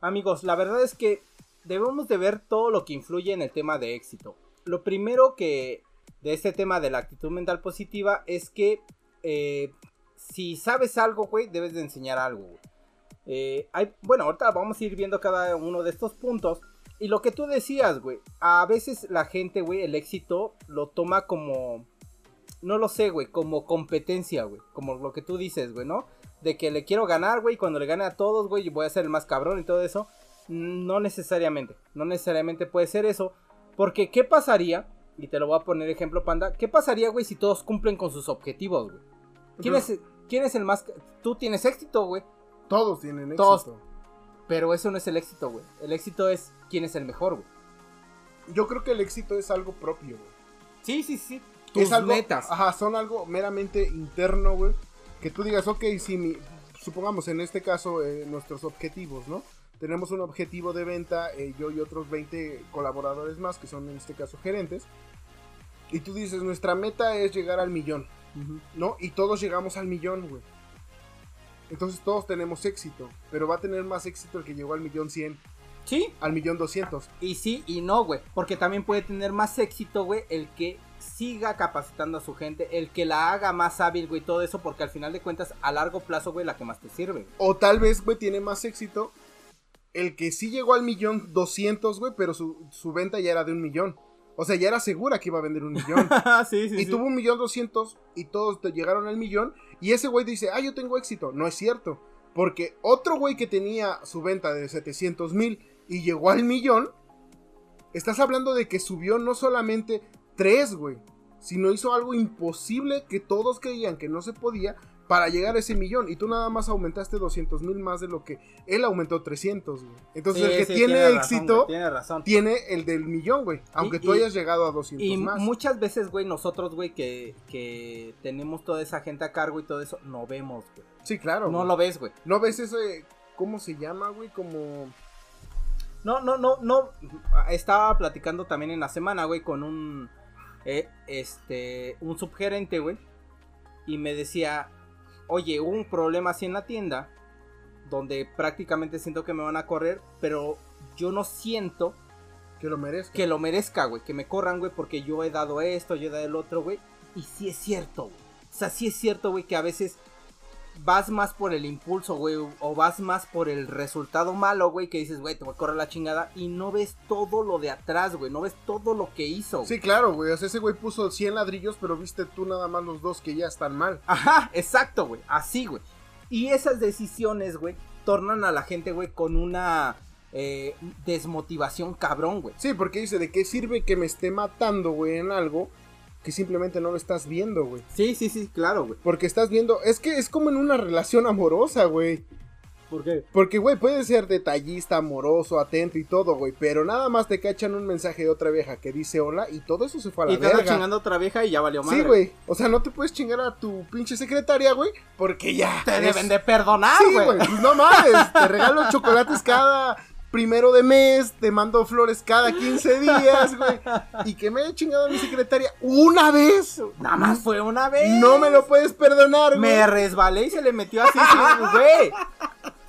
amigos, la verdad es que debemos de ver todo lo que influye en el tema de éxito. Lo primero que de este tema de la actitud mental positiva es que eh, si sabes algo, güey, debes de enseñar algo. Eh, hay, bueno, ahorita vamos a ir viendo cada uno de estos puntos. Y lo que tú decías, güey, a veces la gente, güey, el éxito lo toma como, no lo sé, güey, como competencia, güey, como lo que tú dices, güey, ¿no? De que le quiero ganar, güey, cuando le gane a todos, güey, voy a ser el más cabrón y todo eso. No necesariamente, no necesariamente puede ser eso. Porque, ¿qué pasaría? Y te lo voy a poner ejemplo, panda. ¿Qué pasaría, güey, si todos cumplen con sus objetivos, güey? ¿Quién, es, ¿Quién es el más... Tú tienes éxito, güey. Todos tienen éxito. Todos. Pero eso no es el éxito, güey. El éxito es quién es el mejor, güey. Yo creo que el éxito es algo propio, güey. Sí, sí, sí. Tus es algo, metas. Ajá, son algo meramente interno, güey. Que tú digas, ok, si mi, supongamos en este caso eh, nuestros objetivos, ¿no? Tenemos un objetivo de venta, eh, yo y otros 20 colaboradores más, que son en este caso gerentes. Y tú dices, nuestra meta es llegar al millón. ¿no? Y todos llegamos al millón, güey. Entonces todos tenemos éxito, pero va a tener más éxito el que llegó al millón 100, Sí, al millón 200. y sí y no, güey. Porque también puede tener más éxito, güey, el que siga capacitando a su gente, el que la haga más hábil, güey, todo eso, porque al final de cuentas, a largo plazo, güey, la que más te sirve. O tal vez, güey, tiene más éxito el que sí llegó al millón 200, güey, pero su, su venta ya era de un millón. O sea, ya era segura que iba a vender un millón. sí, sí, y tuvo un millón doscientos y todos te llegaron al millón. Y ese güey dice, ah, yo tengo éxito. No es cierto. Porque otro güey que tenía su venta de 700 mil y llegó al millón, estás hablando de que subió no solamente 3, güey, sino hizo algo imposible que todos creían que no se podía para llegar a ese millón. Y tú nada más aumentaste 200 mil más de lo que él aumentó 300, güey. Entonces el que Sí, tiene éxito tiene razón. tiene el del millón, güey. Aunque tú y- hayas llegado a 200 Y más. muchas veces, güey, nosotros, güey, que, que tenemos toda esa gente a cargo y todo eso, no vemos, güey. Sí, claro. No güey. lo ves, güey. ¿No ves ese, cómo se llama, güey? Como... No, no, no, no. Estaba platicando también en la semana, güey, con un. eh, este. Un subgerente, güey. Y me decía. Oye, hubo un problema así en la tienda. Donde prácticamente siento que me van a correr. Pero yo no siento Que lo merezca. que lo merezca, güey. Que me corran, güey. Porque yo he dado esto, yo he dado el otro, güey. Y sí es cierto, güey. O sea, sí es cierto, güey, que a veces vas más por el impulso, güey. O vas más por el resultado malo, güey. Que dices, güey, te voy a correr la chingada. Y no ves todo lo de atrás, güey. No ves todo lo que hizo. güey. Sí, claro, güey. O sea, ese güey puso 100 ladrillos, pero viste tú nada más los dos que ya están mal. Ajá, exacto, güey. Así, güey. Y esas decisiones, güey, tornan a la gente, güey, con una eh, desmotivación cabrón, güey. Sí, porque dice, ¿de qué sirve que me esté matando, güey, en algo que simplemente no lo estás viendo, güey? Sí, sí, sí, claro, güey. Porque estás viendo, es que es como en una relación amorosa, güey. ¿Por qué? Porque, güey, puedes ser detallista, amoroso, atento y todo, güey. Pero nada más te cachan un mensaje de otra vieja que dice hola y todo eso se fue a la Y te anda verga. chingando otra vieja y ya valió madre. Sí, güey. O sea, no te puedes chingar a tu pinche secretaria, güey. Porque ya. Te es- deben de perdonar, Sí, güey. güey. Pues no mames. Te regalo chocolates cada primero de mes. Te mando flores cada 15 días, güey. Y que me haya chingado a mi secretaria una vez. Nada más fue una vez. No me lo puedes perdonar, güey. Me resbalé y se le metió así, sí, güey.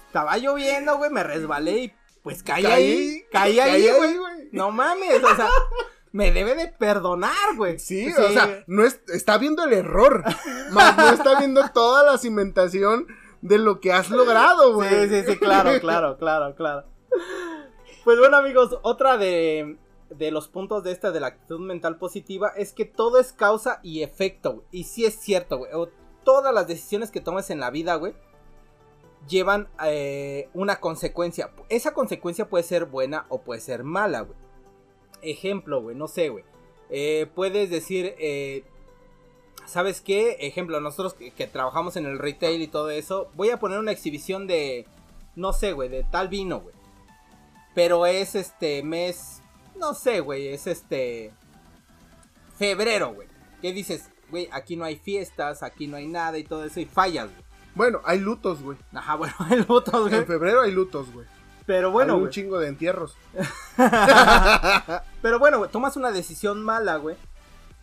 Estaba lloviendo, güey, me resbalé y pues caí, ahí. Caí ahí, güey. No mames, o sea, me debe de perdonar, güey. Sí, o sea, no es- está viendo el error. más no está viendo toda la cimentación de lo que has logrado, güey. Sí, sí, sí, claro, claro, claro, claro. Pues bueno, amigos, otra de, los puntos de esta de la actitud mental positiva es que todo es causa y efecto. Y sí es cierto, güey. Todas las decisiones que tomes en la vida, güey, llevan eh, una consecuencia. Esa consecuencia puede ser buena o puede ser mala. Ejemplo, güey, no sé, güey. Eh, puedes decir, eh, ¿sabes qué? Ejemplo, nosotros que, que trabajamos en el retail y todo eso, voy a poner una exhibición de, no sé, güey, de tal vino, güey. Pero es este mes, no sé, güey, es este febrero, güey. ¿Qué dices? Güey, aquí no hay fiestas, aquí no hay nada y todo eso y fallas, güey. Bueno, hay lutos, güey. Ajá, bueno, el voto, güey. En febrero hay lutos, güey. Pero bueno, hay un chingo de entierros. Pero bueno, güey, tomas una decisión mala, güey.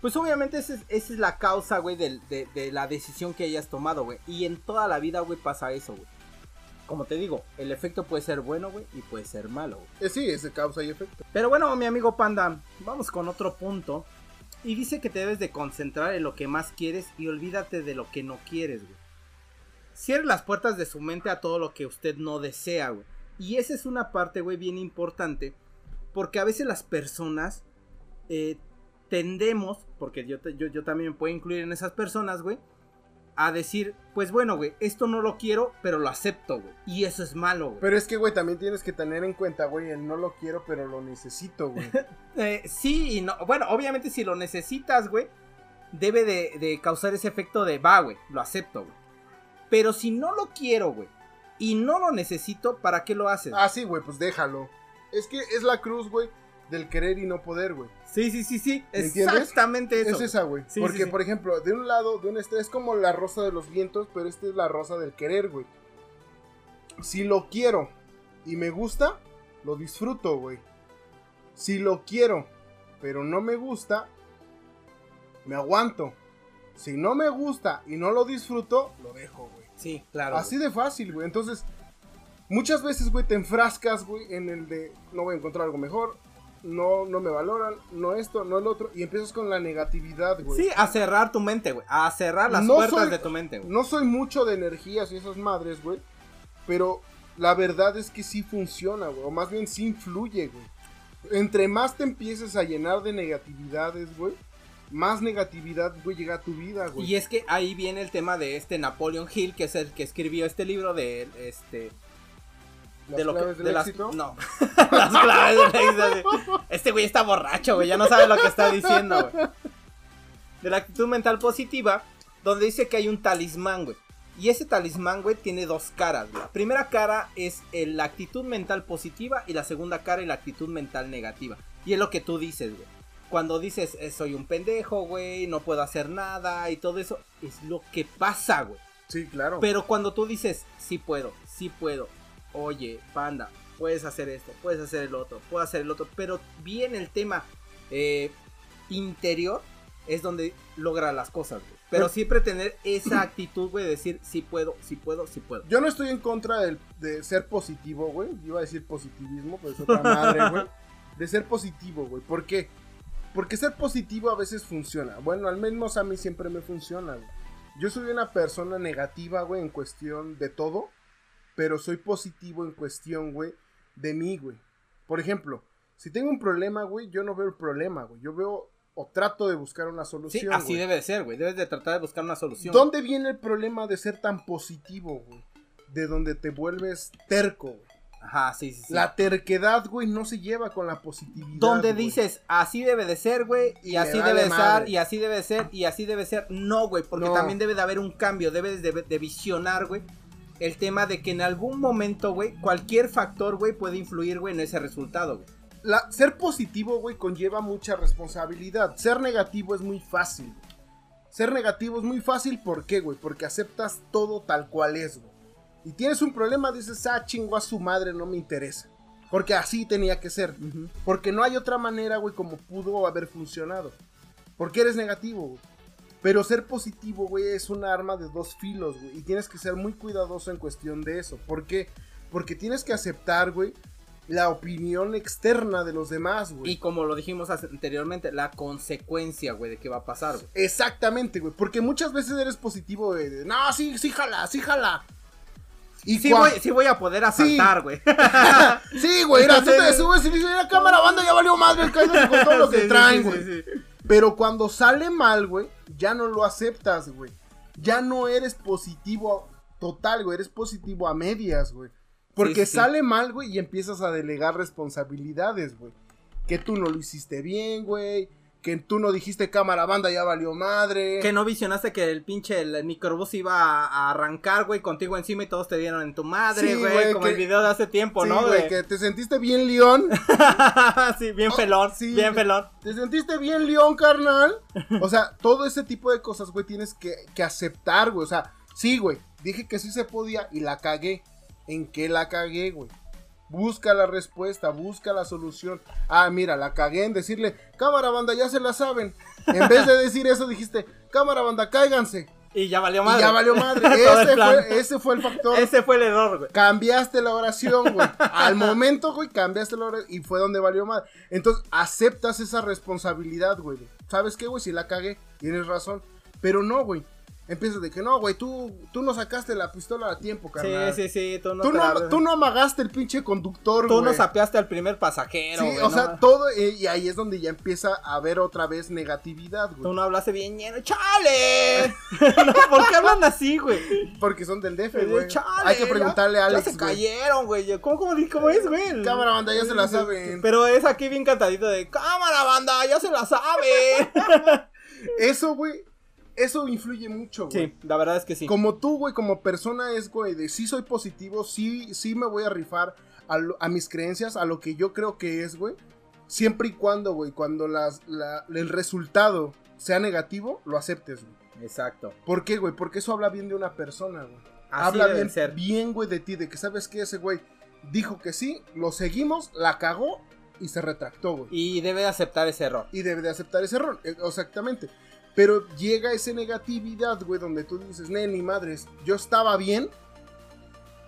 Pues obviamente esa es, esa es la causa, güey, de, de la decisión que hayas tomado, güey. Y en toda la vida, güey, pasa eso, güey. Como te digo, el efecto puede ser bueno, güey, y puede ser malo. Eh, sí, es de causa y efecto. Pero bueno, mi amigo Panda, vamos con otro punto. Y dice que te debes de concentrar en lo que más quieres y olvídate de lo que no quieres, güey. Cierre las puertas de su mente a todo lo que usted no desea, güey. Y esa es una parte, güey, bien importante. Porque a veces las personas eh, tendemos, porque yo, yo, yo también me puedo incluir en esas personas, güey, a decir, pues bueno, güey, esto no lo quiero, pero lo acepto, güey. Y eso es malo, güey. Pero es que, güey, también tienes que tener en cuenta, güey, el no lo quiero, pero lo necesito, güey. Eh, sí y no. Bueno, obviamente si lo necesitas, güey, debe de, de causar ese efecto de, va, güey, lo acepto, güey. Pero si no lo quiero, güey, y no lo necesito, ¿para qué lo haces? ah, sí, güey, pues déjalo. Es que es la cruz, güey, del querer y no poder, güey. Sí, sí, sí, sí. Exactamente eso. Es esa, güey. Sí, Porque, sí, sí. por ejemplo, de un lado, de un este, es como la rosa de los vientos, pero esta es la rosa del querer, güey. Si lo quiero y me gusta, lo disfruto, güey. Si lo quiero, pero no me gusta, me aguanto. Si no me gusta y no lo disfruto, lo dejo, güey. Sí, claro. Así de fácil, güey. Entonces, muchas veces, güey, te enfrascas, güey, en el de no voy a encontrar algo mejor, no, no me valoran, no esto, no el otro, y empiezas con la negatividad, güey. Sí, a cerrar tu mente, güey. A cerrar las No puertas soy- de tu mente, güey. No soy mucho de energías y esas madres, güey, pero la verdad es que sí funciona, güey, o más bien sí influye, güey. Entre más te empieces a llenar de negatividades, güey, más negatividad, güey, llega a tu vida, güey. Y es que ahí viene el tema de este Napoleon Hill, que es el que escribió este libro de este Las de lo que del de las éxito. no las claves del éxito. Este güey está borracho, güey, ya no sabe lo que está diciendo, güey. De la actitud mental positiva, donde dice que hay un talismán, güey. Y ese talismán, güey, tiene dos caras. güey. La primera cara es el- la actitud mental positiva y la segunda cara es la actitud mental negativa. Y es lo que tú dices, güey. Cuando dices, eh, soy un pendejo, güey, no puedo hacer nada y todo eso, es lo que pasa, güey. Sí, claro. Pero cuando tú dices, sí puedo, sí puedo, oye, panda, puedes hacer esto, puedes hacer el otro, puedo hacer el otro, pero bien el tema eh, interior es donde logra las cosas, güey. Pero siempre tener esa actitud, güey, de decir, sí puedo, sí puedo, sí puedo. Yo no estoy en contra del- de ser positivo, güey. Iba a decir positivismo, pero es otra madre, güey. De ser positivo, güey. ¿Por qué? Porque ser positivo a veces funciona. Bueno, al menos a mí siempre me funciona, güey. Yo soy una persona negativa, güey, en cuestión de todo. Pero soy positivo en cuestión, güey, de mí, güey. Por ejemplo, si tengo un problema, güey, yo no veo el problema, güey. Yo veo o trato de buscar una Sí, solución. así güey. debe de ser, güey. Debes de tratar de buscar una solución. ¿Dónde viene el problema de ser tan positivo, güey? De donde te vuelves terco, güey. Ajá, sí, sí, sí. La terquedad, güey, no se lleva con la positividad. Donde güey. dices, así debe de ser, güey, y Y así debe de ser, y así debe de ser, y así debe ser. No, güey, porque No. también debe de haber un cambio, debes de, de visionar, güey, el tema de que en algún momento, güey, cualquier factor, güey, puede influir, güey, en ese resultado, güey. La- ser positivo, güey, conlleva mucha responsabilidad. Ser negativo es muy fácil. güey. Ser negativo es muy fácil, ¿por qué, güey? Porque aceptas todo tal cual es, güey. Y tienes un problema, dices, ah, chingo a su madre, no me interesa. Porque así tenía que ser. Porque no hay otra manera, güey, como pudo haber funcionado. Porque eres negativo, güey. Pero ser positivo, güey, es un arma de dos filos, güey. Y tienes que ser muy cuidadoso en cuestión de eso. ¿Por qué? Porque tienes que aceptar, güey, la opinión externa de los demás, Y güey. como lo dijimos anteriormente, la consecuencia, güey, de qué va a pasar, güey. Exactamente, güey. Porque muchas veces eres positivo, güey. de, No, sí, sí, jala, sí, jala. Y Sí voy, sí voy a poder asaltar, güey. Sí, güey, mira, tú te subes y dices, la cámara banda ya valió madre, cállate con todo lo que Sí, traen, güey. Pero cuando sale mal, güey, ya no lo aceptas, güey. Ya no eres positivo total, güey. Eres positivo a medias, güey. Porque Sí, sí. sale mal, güey, y empiezas a delegar responsabilidades, güey. Que tú no lo hiciste bien, güey. Que tú no dijiste cámara banda, ya valió madre. Que no visionaste que el pinche el microbús iba a, arrancar, güey, contigo encima y todos te dieron en tu madre, güey, como que- el video de hace tiempo, Sí, ¿no? güey, que te sentiste bien león. sí, bien Oh, pelón, sí. bien pelón. ¿Te sentiste bien, León, carnal? O sea, todo ese tipo de cosas, güey, tienes que, que aceptar, güey. O sea, sí, güey, dije que sí se podía y la cagué. ¿En qué la cagué, güey? Busca la respuesta, busca la solución. Ah, mira, la cagué en decirle, cámara banda, ya se la saben. En vez de decir eso, dijiste, cámara banda, cáiganse. Y ya valió Y madre. ya valió madre. Ese fue, ese fue el factor. Ese fue el error, güey. Cambiaste la oración, güey. Al momento, güey, cambiaste la oración y fue donde valió más. Entonces, aceptas esa responsabilidad, güey. ¿Sabes qué, güey? Si la cagué, tienes razón. Pero no, güey. Empiezas de que no, güey, tú, tú no sacaste la pistola a tiempo, carnal. Sí, sí, sí, tú no, Tú no, la- tú no amagaste el pinche conductor, tú güey. no sapeaste al primer pasajero, Sí, güey, o no sea, ma- todo, eh, y ahí es donde ya empieza a haber otra vez negatividad, Tú güey. no hablaste bien lleno, ¡chale! No, ¿Por qué hablan así, güey? Porque son del DF, güey. Chale, Hay que preguntarle ya- a Alex, Ya se güey. cayeron, güey. ¿Cómo, cómo, cómo es, güey? Cámara, banda, ya se la saben. Pero es aquí bien cantadito de cámara, banda, ya se la sabe. Eso, güey, eso influye mucho, güey. Sí, la verdad es que sí. Como tú, güey, como persona es, güey, de sí soy positivo, sí, sí me voy a rifar a, lo- a mis creencias, a lo que yo creo que es, güey. Siempre y cuando, güey, cuando las, la- el resultado sea negativo, lo aceptes, güey. Exacto. ¿Por qué, güey? Porque eso habla bien de una persona, güey. Así habla bien, ser. bien, güey, de ti, de que sabes que ese güey dijo que sí, lo seguimos, la cagó y se retractó, güey. Y debe de aceptar ese error. Y debe de aceptar ese error, eh, exactamente. Pero llega esa negatividad, güey, donde tú dices, ni madres, yo estaba bien,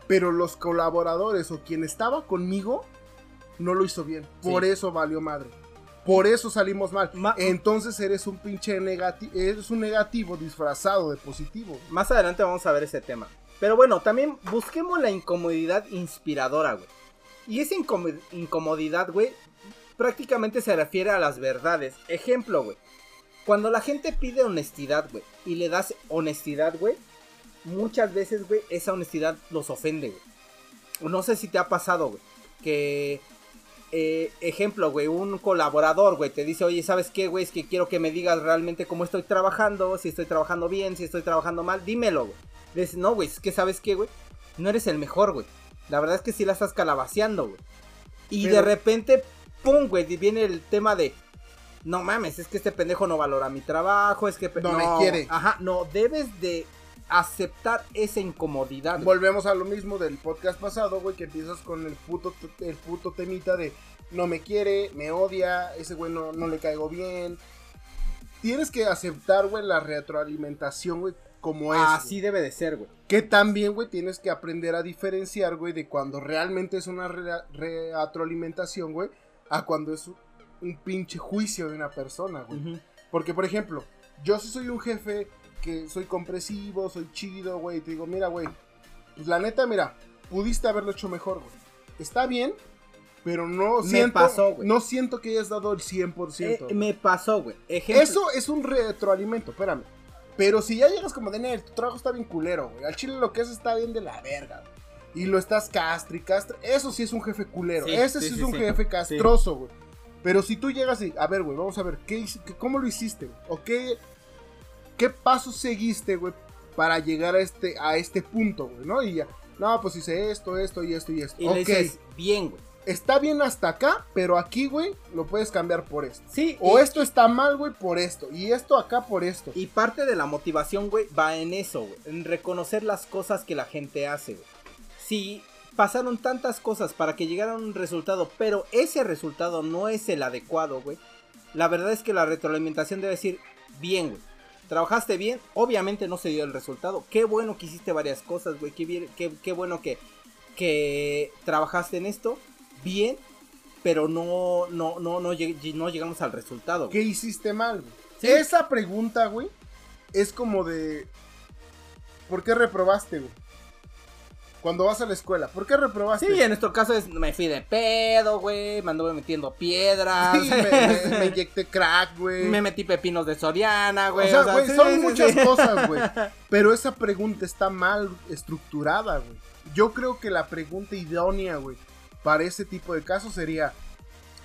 pero los colaboradores o quien estaba conmigo no lo hizo bien. Por Sí. eso valió madre. Por eso salimos mal. Ma- Entonces eres un pinche negativo, eres un negativo disfrazado de positivo. Más adelante vamos a ver ese tema. Pero bueno, también busquemos la incomodidad inspiradora, güey. Y esa incomo- incomodidad, güey, prácticamente se refiere a las verdades. Ejemplo, güey. Cuando la gente pide honestidad, güey, y le das honestidad, güey, muchas veces, güey, esa honestidad los ofende, güey. No sé si te ha pasado, güey, que... eh, ejemplo, güey, un colaborador, güey, te dice, oye, ¿sabes qué, güey? Es que quiero que me digas realmente cómo estoy trabajando, si estoy trabajando bien, si estoy trabajando mal, dímelo, güey. Le dices, no, güey, es que, ¿sabes qué, güey? No eres el mejor, güey. La verdad es que sí la estás calabaceando, güey. Y de repente, pum, güey, viene el tema de, no mames, es que este pendejo no valora mi trabajo, es que... No me quiere. Ajá, no, debes de aceptar esa incomodidad. güey. Volvemos a lo mismo del podcast pasado, güey, que empiezas con el puto, el puto temita de no me quiere, me odia, ese güey no, no le caigo bien. Tienes que aceptar, güey, la retroalimentación, güey, como es. güey. Así debe de ser, güey. Que también, güey, tienes que aprender a diferenciar, güey, de cuando realmente es una re- retroalimentación, güey, a cuando es un, pinche juicio de una persona, güey. Porque, por ejemplo, yo sí soy un jefe que soy compresivo, soy chido, güey. Te digo, mira, güey. Pues la neta, mira, pudiste haberlo hecho mejor, güey. Está bien, pero no Me siento. pasó, güey. no siento que hayas dado el 100%. Eh, me pasó, güey. Ejemplo. Eso es un retroalimento, espérame. Pero si ya llegas como de Nel, tu trabajo está bien culero, güey. Al chile lo que haces está bien de la verga, güey. Y lo estás castre y castre. Eso sí es un jefe culero. Sí, Ese sí, sí, sí, es un jefe castroso, güey. Pero si tú llegas y, a ver, güey, vamos a ver, ¿qué, ¿cómo lo hiciste? güey? ¿O qué, qué pasos seguiste, güey, para llegar a este, a este punto, güey, ¿no? Y ya, no, pues hice esto, esto y esto y esto. Y ok, le dices, bien, güey. está bien hasta acá, pero aquí, güey, lo puedes cambiar por esto. Sí. O y- esto está mal, güey, por esto. Y esto acá por esto. Y parte de la motivación, güey, va en eso, güey. En reconocer las cosas que la gente hace, güey. Si pasaron tantas cosas para que llegara un resultado, pero ese resultado no es el adecuado, güey. La verdad es que la retroalimentación debe decir, bien, güey. Trabajaste bien, obviamente no se dio el resultado. Qué bueno que hiciste varias cosas, güey. Qué, bien- qué, qué bueno que, que trabajaste en esto. Bien, pero no, no, no, no, lleg- no llegamos al resultado. güey. ¿Qué hiciste mal, güey? Sí. Esa pregunta, güey, es como de. ¿Por qué reprobaste, güey? Cuando vas a la escuela, ¿por qué reprobaste? Sí, en nuestro caso es me fui de pedo, güey, me anduve metiendo piedras, Sí, me, me- me inyecté crack, güey. me metí pepinos de Soriana, O güey. sea, güey, sí, son sí, muchas cosas, güey. Pero esa pregunta está mal estructurada, güey. Yo creo que la pregunta idónea, güey, para ese tipo de casos sería: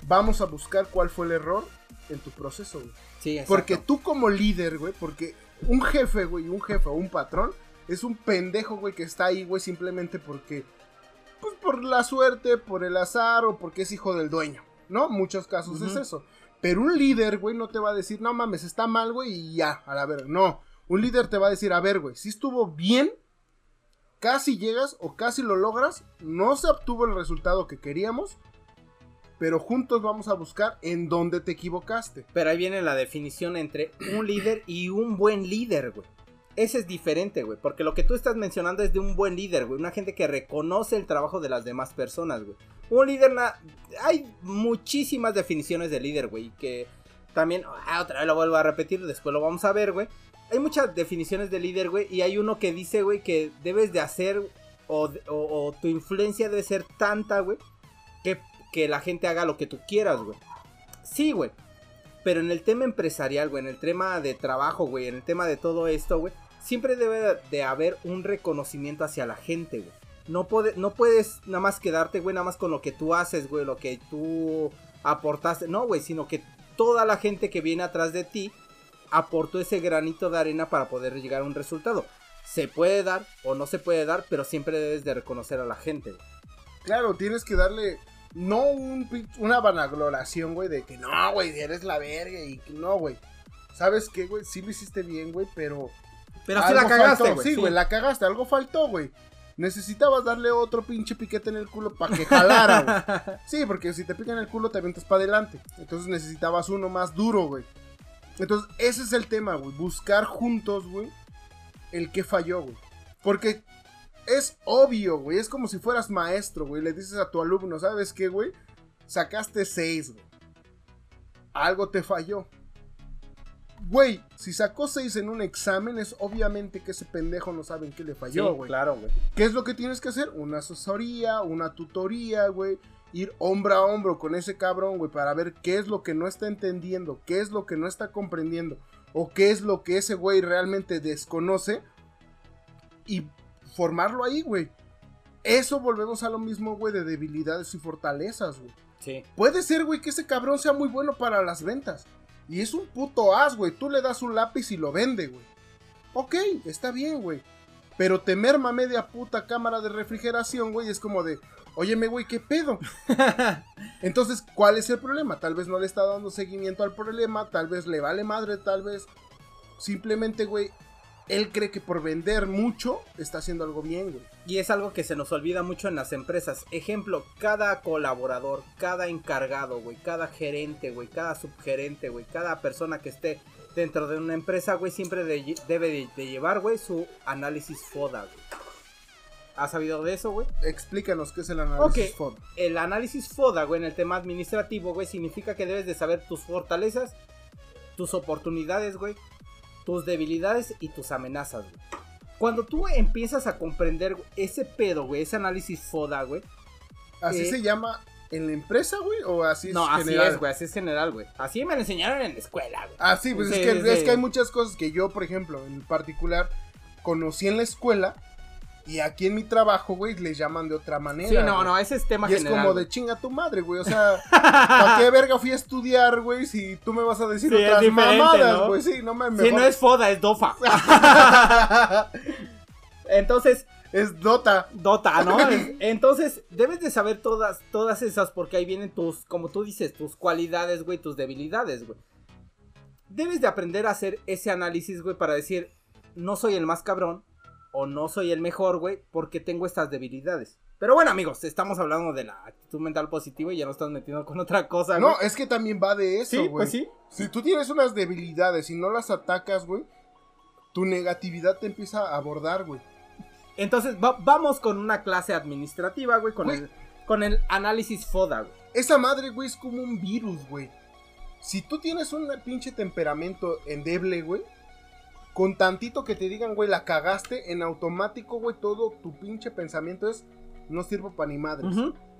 Vamos a buscar cuál fue el error en tu proceso, güey. Sí, exacto. Porque tú como líder, güey, porque un jefe, güey, un jefe o un patrón es un pendejo, güey, que está ahí, güey, simplemente porque, pues por la suerte, por el azar o porque es hijo del dueño, ¿no? Muchos casos es eso. Pero un líder, güey, no te va a decir, no mames, está mal, güey, y ya, a la verga. No, un líder te va a decir, a ver, güey, si estuvo bien, casi llegas o casi lo logras, no se obtuvo el resultado que queríamos, pero juntos vamos a buscar en dónde te equivocaste. Pero ahí viene la definición entre un líder y un buen líder, güey. Ese es diferente, güey, porque lo que tú estás mencionando es de un buen líder, güey, una gente que reconoce el trabajo de las demás personas, güey. Un líder, na- hay muchísimas definiciones de líder, güey, que también, ah, otra vez lo vuelvo a repetir, después lo vamos a ver, güey. hay muchas definiciones de líder, güey, y hay uno que dice, güey, que debes de hacer o, o, tu influencia debe ser tanta, güey, que, que la gente haga lo que tú quieras, güey. Sí, güey. Pero en el tema empresarial, güey, en el tema de trabajo, güey, en el tema de todo esto, güey, siempre debe de haber un reconocimiento hacia la gente, güey. No, no puedes nada más quedarte, güey, nada más con lo que tú haces, güey, lo que tú aportaste. No, güey, sino que toda la gente que viene atrás de ti aportó ese granito de arena para poder llegar a un resultado. Se puede dar o no se puede dar, pero siempre debes de reconocer a la gente. Güey. Claro, tienes que darle no un, una vanagloración, güey, de que no, güey, eres la verga y que no, güey. ¿Sabes qué, güey? Sí lo hiciste bien, güey, pero... Pero sí la cagaste, güey. Sí, güey, la cagaste, algo faltó, güey. Necesitabas darle otro pinche piquete en el culo para que jalara, güey. Sí, porque si te pican el culo te avientas para adelante. Entonces necesitabas uno más duro, güey. Entonces, ese es el tema, güey. Buscar juntos, güey, el que falló, güey. Porque es obvio, güey. Es como si fueras maestro, güey. Le dices a tu alumno, ¿sabes qué, güey? Sacaste seis, güey. Algo te falló. Güey, si sacó seis en un examen, es obviamente que ese pendejo no sabe en qué le falló, güey. claro, güey. ¿Qué es lo que tienes que hacer? Una asesoría, una tutoría, güey ir hombro a hombro con ese cabrón, güey, para ver qué es lo que no está entendiendo, qué es lo que no está comprendiendo, o qué es lo que ese güey realmente desconoce, y formarlo ahí, güey. Eso volvemos a lo mismo, güey, de debilidades y fortalezas, güey. Sí. Puede ser, güey, que ese cabrón sea muy bueno para las ventas. Y es un puto as, güey. Tú le das un lápiz y lo vende, güey. Ok, está bien, güey. Pero te merma media puta cámara de refrigeración, güey. Es como de, Óyeme, güey, ¿qué pedo? Entonces, ¿cuál es el problema? Tal vez no le está dando seguimiento al problema, tal vez le vale madre, tal vez simplemente, güey, él cree que por vender mucho está haciendo algo bien, güey. Y es algo que se nos olvida mucho en las empresas. Ejemplo, cada colaborador, cada encargado, güey, cada gerente, güey, cada subgerente, güey, cada persona que esté dentro de una empresa, güey, siempre debe de, llevar, güey, su análisis FODA, güey. ¿Has sabido de eso, güey? Explícanos qué es el análisis FODA. El análisis FODA, güey, en el tema administrativo, güey, significa que debes de saber tus fortalezas, tus oportunidades, güey, tus debilidades y tus amenazas, güey. Cuando tú empiezas a comprender ese pedo, güey, ese análisis FODA, güey. ¿Así eh, se llama en la empresa, güey? ¿O así es No, así es, güey, así es general, güey. Así me lo enseñaron en la escuela, güey. Ah, sí, pues es, que, es que hay muchas cosas que yo, por ejemplo, en particular, conocí en la escuela y aquí en mi trabajo, güey, les llaman de otra manera. Sí, no, no, ese es tema y es como de chinga tu madre, güey. O sea, ¿para qué verga fui a estudiar, güey? Si tú me vas a decir otras mamadas, güey. Sí, no me. Si no es foda, es dofa. Entonces. Es Dota. Dota, ¿no? Entonces, debes de saber todas, todas esas porque ahí vienen tus, como tú dices, tus cualidades, güey, tus debilidades, güey. Debes de aprender a hacer ese análisis, güey, para decir, no soy el más cabrón, o no soy el mejor, güey, porque tengo estas debilidades. Pero bueno, amigos, estamos hablando de la actitud mental positiva y ya no estás metiendo con otra cosa, güey. No, es que también va de eso, güey. Sí, pues sí. Si tú tienes unas debilidades y no las atacas, güey, tu negatividad te empieza a abordar, güey. Entonces, vamos con una clase administrativa, güey, con, El, con el análisis FODA, güey. Esa madre, güey, es como un virus, güey. Si tú tienes un pinche temperamento endeble, güey, con tantito que te digan, güey, la cagaste, en automático, güey, todo tu pinche pensamiento es, no sirvo para ni madres.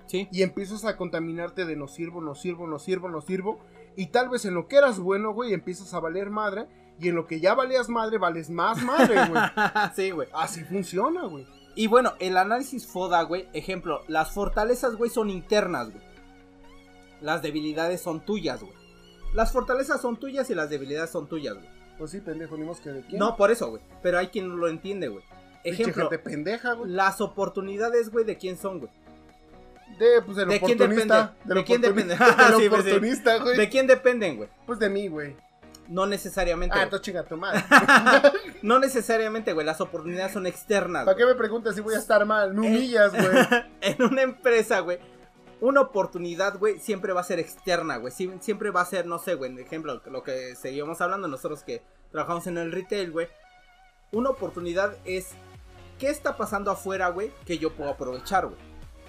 sí. Y empiezas a contaminarte de no sirvo, no sirvo, no sirvo, no sirvo. Y tal vez en lo que eras bueno, güey, empiezas a valer madre. Y en lo que ya valías madre, vales más madre, güey. sí, güey. Así funciona, güey. Y bueno, el análisis FODA, güey, ejemplo, las fortalezas, güey, son internas, güey. Las debilidades son tuyas, güey. Las fortalezas son tuyas y las debilidades son tuyas, güey. Pues sí, pendejo, ni que de quién. No, por eso, güey. Pero hay quien no lo entiende, güey. Ejemplo. de pendeja, güey. Las oportunidades, güey, ¿de quién son, güey? De, pues, del ¿De quién depende? ¿De, quién depende? del oportunista, güey. ¿De quién dependen, güey? Pues de mí, güey. No necesariamente. Ah, entonces chinga tu madre. no necesariamente, güey. Las oportunidades son externas. ¿Para qué me preguntas si voy a estar mal? Me humillas, güey. en una empresa, güey una oportunidad, güey, siempre va a ser externa, güey. siempre va a ser, no sé, güey, por ejemplo, lo que seguimos hablando nosotros que trabajamos en el retail, güey. Una oportunidad es, ¿qué está pasando afuera, güey, que yo puedo aprovechar, güey?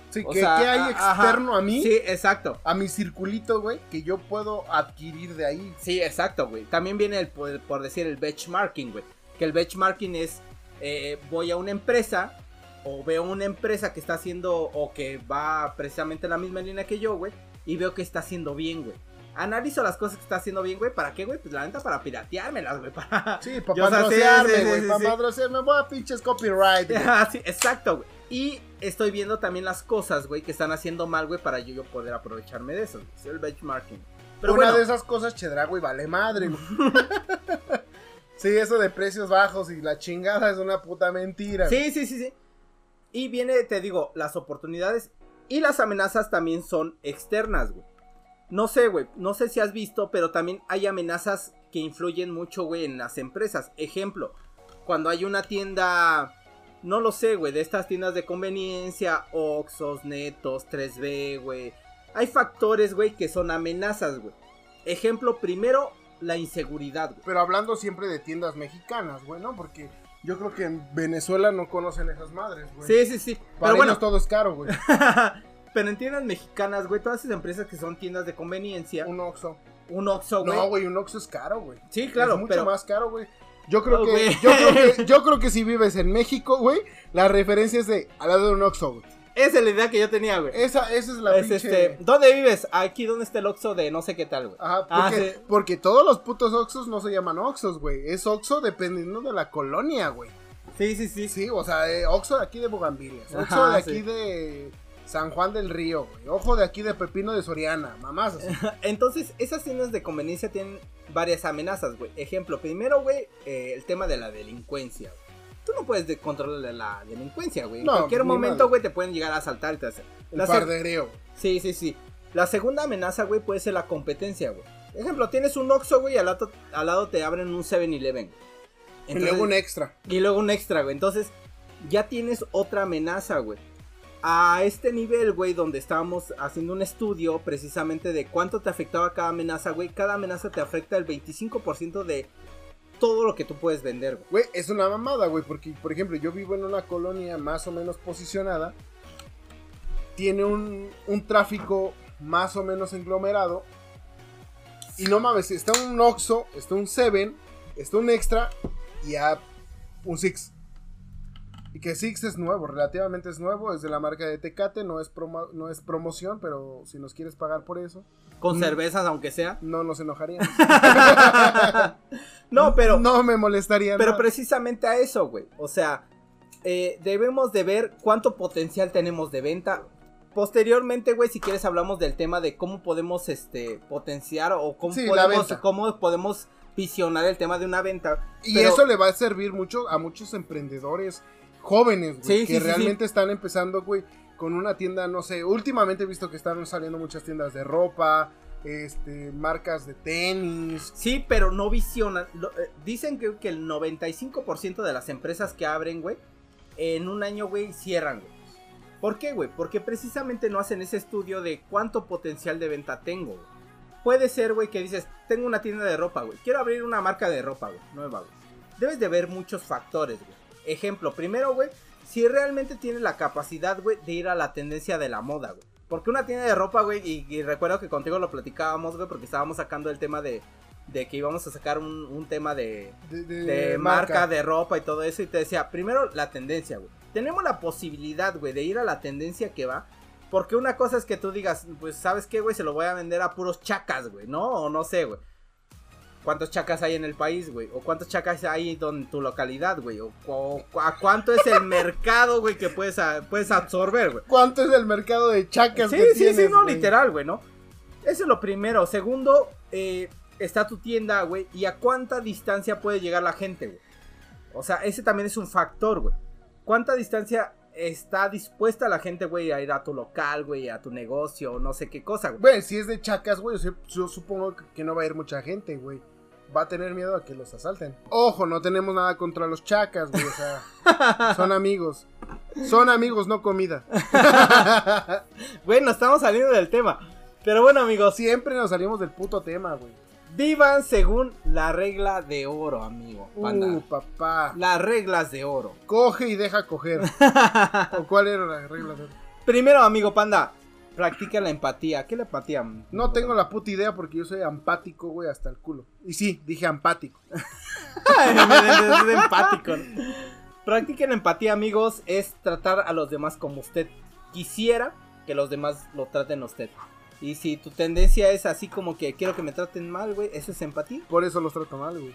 Sí, O que, sea, hay ajá. externo a mí, Sí, exacto. a mi circulito, güey, que yo puedo adquirir de ahí. Sí, exacto, güey. También viene el, por, por decir el benchmarking, güey. Que el benchmarking es, eh, voy a una empresa o veo una empresa que está haciendo o que va precisamente en la misma línea que yo, güey. Y veo que está haciendo bien, güey. Analizo las cosas que está haciendo bien, güey. ¿Para qué, güey? Pues la neta para pirateármelas, güey. Para... Sí, para sea, sí, sí, güey, sí, para sí. patrocinarme, voy a pinches copyright. güey. Exacto, güey. Y estoy viendo también las cosas, güey, que están haciendo mal, güey, para yo, yo poder aprovecharme de eso. Es el benchmarking. Pero Una bueno, de esas cosas, Chedra, güey, vale madre, güey. sí, eso de precios bajos y la chingada es una puta mentira. güey. Sí, sí, sí, sí. Y viene, te digo, las oportunidades y las amenazas también son externas, güey. No sé, güey, no sé si has visto, pero también hay amenazas que influyen mucho, güey, en las empresas. Ejemplo, cuando hay una tienda, no lo sé, güey, de estas tiendas de conveniencia, Oxos, Netos, 3B, güey. Hay factores, güey, que son amenazas, güey. Ejemplo, primero, la inseguridad, güey. Pero hablando siempre de tiendas mexicanas, güey, ¿no? Porque yo creo que en Venezuela no conocen esas madres, güey. Sí, sí, sí. Para Pero bueno, todo es caro, güey. Pero en tiendas mexicanas, güey, todas esas empresas que son tiendas de conveniencia, Un Oxxo. un Oxxo, güey. No, güey, un Oxxo es caro, güey. Sí, claro, es mucho pero más caro, güey. Yo creo Oh, que, yo creo que, yo creo que si vives en México, güey, la referencia es de al lado de un Oxxo, güey. Esa es la idea que yo tenía, güey. Esa, esa es la Es pinche. este, ¿dónde vives? Aquí donde está el Oxxo de no sé qué tal, güey. Ajá, Ah, porque, sí. porque todos los putos Oxxos no se llaman Oxxos, güey. Es Oxxo dependiendo de la colonia, güey. Sí, sí, sí. Sí, o sea, eh, Oxxo de aquí de Bogambilias. Oxxo de aquí sí. de San Juan del Río, güey. Ojo de aquí de Pepino de Soriana. Mamás así. Entonces, esas tiendas de conveniencia tienen varias amenazas, güey. Ejemplo, primero, güey, eh, el tema de la delincuencia. güey. Tú no puedes de- controlar la delincuencia, güey. En cualquier momento, güey, te pueden llegar a asaltar y te hacer. El fardereo. Sí, sí, sí. La segunda amenaza, güey, puede ser la competencia, güey. Ejemplo, tienes un Oxxo, güey, y al lado, al lado te abren un 7-Eleven. Y luego un extra. y luego un extra, güey. Entonces, ya tienes otra amenaza, güey. A este nivel, güey, donde estábamos haciendo un estudio precisamente de cuánto te afectaba cada amenaza, güey. Cada amenaza te afecta el 25% de todo lo que tú puedes vender, güey. Güey, es una mamada, güey, porque, por ejemplo, yo vivo en una colonia más o menos posicionada. Tiene un, un tráfico más o menos englomerado. Y no mames, está un Oxxo, está un Seven, está un Extra y a un Six. Y que Six es nuevo, relativamente es nuevo, es de la marca de Tecate, no es, promo- no es promoción, pero si nos quieres pagar por eso, Con Mm. cervezas, aunque sea. no nos enojaríamos. No, pero. no me molestaría. Pero precisamente a eso, güey. O sea, eh, debemos de ver cuánto potencial tenemos de venta. Posteriormente, güey, si quieres hablamos del tema de cómo podemos este potenciar o cómo Sí, podemos cómo podemos visionar el tema de una venta. Y Pero- eso le va a servir mucho a muchos emprendedores jóvenes, güey, Sí, que sí, realmente están empezando, güey, con una tienda, no sé, últimamente he visto que están saliendo muchas tiendas de ropa, este, marcas de tenis. Sí, pero no visionan. Eh, dicen que, que el 95% de las empresas que abren, güey, en un año, güey, cierran, güey. ¿Por qué, güey? Porque precisamente no hacen ese estudio de cuánto potencial de venta tengo, güey. Puede ser, güey, que dices, tengo una tienda de ropa, güey. Quiero abrir una marca de ropa, güey, nueva, güey. Debes de ver muchos factores, güey. Ejemplo, primero, güey, si realmente tienes la capacidad, güey, de ir a la tendencia de la moda, güey. Porque una tienda de ropa, güey, y, y recuerdo que contigo lo platicábamos, güey, porque estábamos sacando el tema de, de que íbamos a sacar un, un tema de, De, de de marca, de ropa y todo eso. Y te decía, primero la tendencia, güey. Tenemos la posibilidad, güey, de ir a la tendencia que va. Porque una cosa es que tú digas, pues, ¿sabes qué, güey? Se lo voy a vender a puros chacas, güey, ¿no? O no sé, güey. ¿Cuántos chacas hay en el país, güey? ¿O cuántos chacas hay en tu localidad, güey? ¿O, o a cuánto es el mercado, güey, que puedes, a- puedes absorber, güey? ¿Cuánto es el mercado de chacas Sí, que sí, tienes, sí, no, literal, güey, ¿no? Eso es lo primero. Segundo, eh, está tu tienda, güey, y a cuánta distancia puede llegar la gente, güey. O sea, ese también es un factor, güey. ¿Cuánta distancia está dispuesta la gente, güey, a ir a tu local, güey, a tu negocio, no sé qué cosa, güey? Bueno, si es de chacas, güey, yo, supongo que- que no va a ir mucha gente, güey. Va a tener miedo a que los asalten. Ojo, no tenemos nada contra los chacas, güey, o sea, son amigos. Son amigos, no comida. Bueno, estamos saliendo del tema. Pero bueno, amigos, Siempre nos salimos del puto tema, güey. Vivan según la regla de oro, amigo. banda. Uh, papá. Las reglas de oro. Coge y deja coger. ¿O cuál era la regla? de- Primero, amigo panda, practica la empatía. ¿Qué es la empatía? No tengo la puta idea porque yo soy empático, güey, hasta el culo. Y sí, dije empático. es empático. Practica la empatía, amigos, es tratar a los demás como usted quisiera que los demás lo traten a usted. Y si tu tendencia es así como que quiero que me traten mal, güey, ¿eso es empatía? Por eso los trato mal, güey.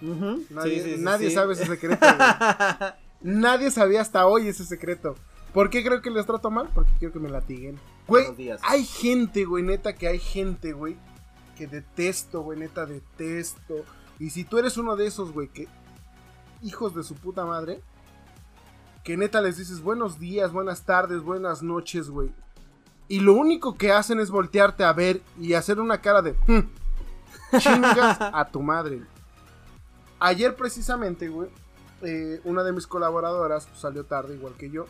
Nadie, nadie sabe ese secreto, güey. nadie sabía hasta hoy ese secreto. ¿Por qué creo que les trato mal? Porque quiero que me latiguen. Güey, hay gente, güey, neta, que hay gente, güey, que detesto, güey, neta, detesto. Y si tú eres uno de esos, güey, que hijos de su puta madre, que neta les dices buenos días, buenas tardes, buenas noches, güey. Y lo único que hacen es voltearte a ver y hacer una cara de... Hmm, chingas a tu madre. Ayer precisamente, güey, eh, una de mis colaboradoras pues, salió tarde, igual que yo.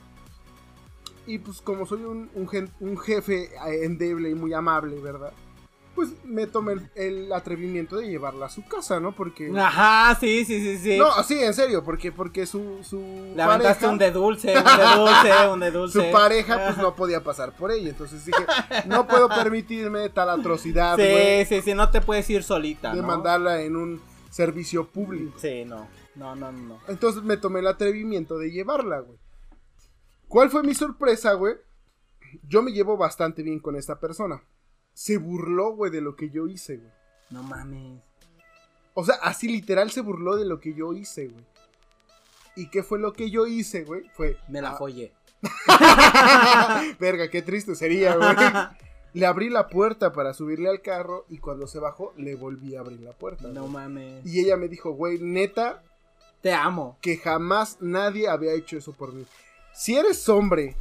Y pues como soy un, un jefe eh, endeble y muy amable, ¿verdad? Pues me tomé el, atrevimiento de llevarla a su casa, ¿no? Porque... Ajá, sí, sí, sí, sí. No, sí, en serio, porque, porque su, su Le pareja... un de dulce, un de dulce, un de dulce. Su pareja, pues, no podía pasar por ella, entonces dije, no puedo permitirme tal atrocidad, Sí, sí, sí, no te puedes ir solita, De mandarla en un servicio público. Sí, no, no, no, no. Entonces me tomé el atrevimiento de llevarla, güey. ¿Cuál fue mi sorpresa, güey? Yo me llevo bastante bien con esta persona se burló, güey, de lo que yo hice, güey. No mames. O sea, así literal se burló de lo que yo hice, güey. ¿Y qué fue lo que yo hice, güey? Fue. Me la follé. Verga, qué triste sería, güey. Le abrí la puerta para subirle al carro y cuando se bajó le volví a abrir la puerta. No mames. Y ella me dijo, güey, neta. Te amo. Que jamás nadie había hecho eso por mí. Si eres hombre,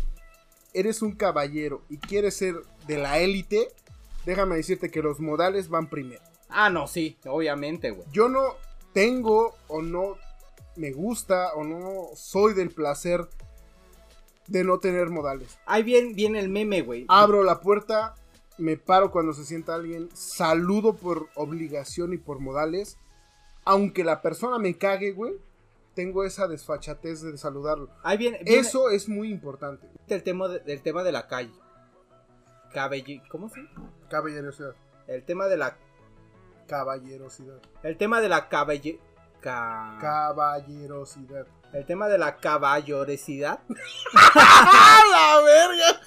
eres un caballero y quieres ser de la élite, déjame decirte que los modales van primero. Ah, no, sí, obviamente, güey. Yo no tengo o no me gusta o no soy del placer de no tener modales. Ahí viene, viene el meme, güey. Abro la puerta, me paro cuando se sienta alguien, saludo por obligación y por modales. Aunque la persona me cague, güey, tengo esa desfachatez de saludarlo. Ahí viene, Eso es muy importante. El tema, del tema de la calle. ¿Cómo se Caballerosidad. El tema de la... Caballerosidad. El tema de la caballe... Caballerosidad. El tema de la caballerosidad. la verga!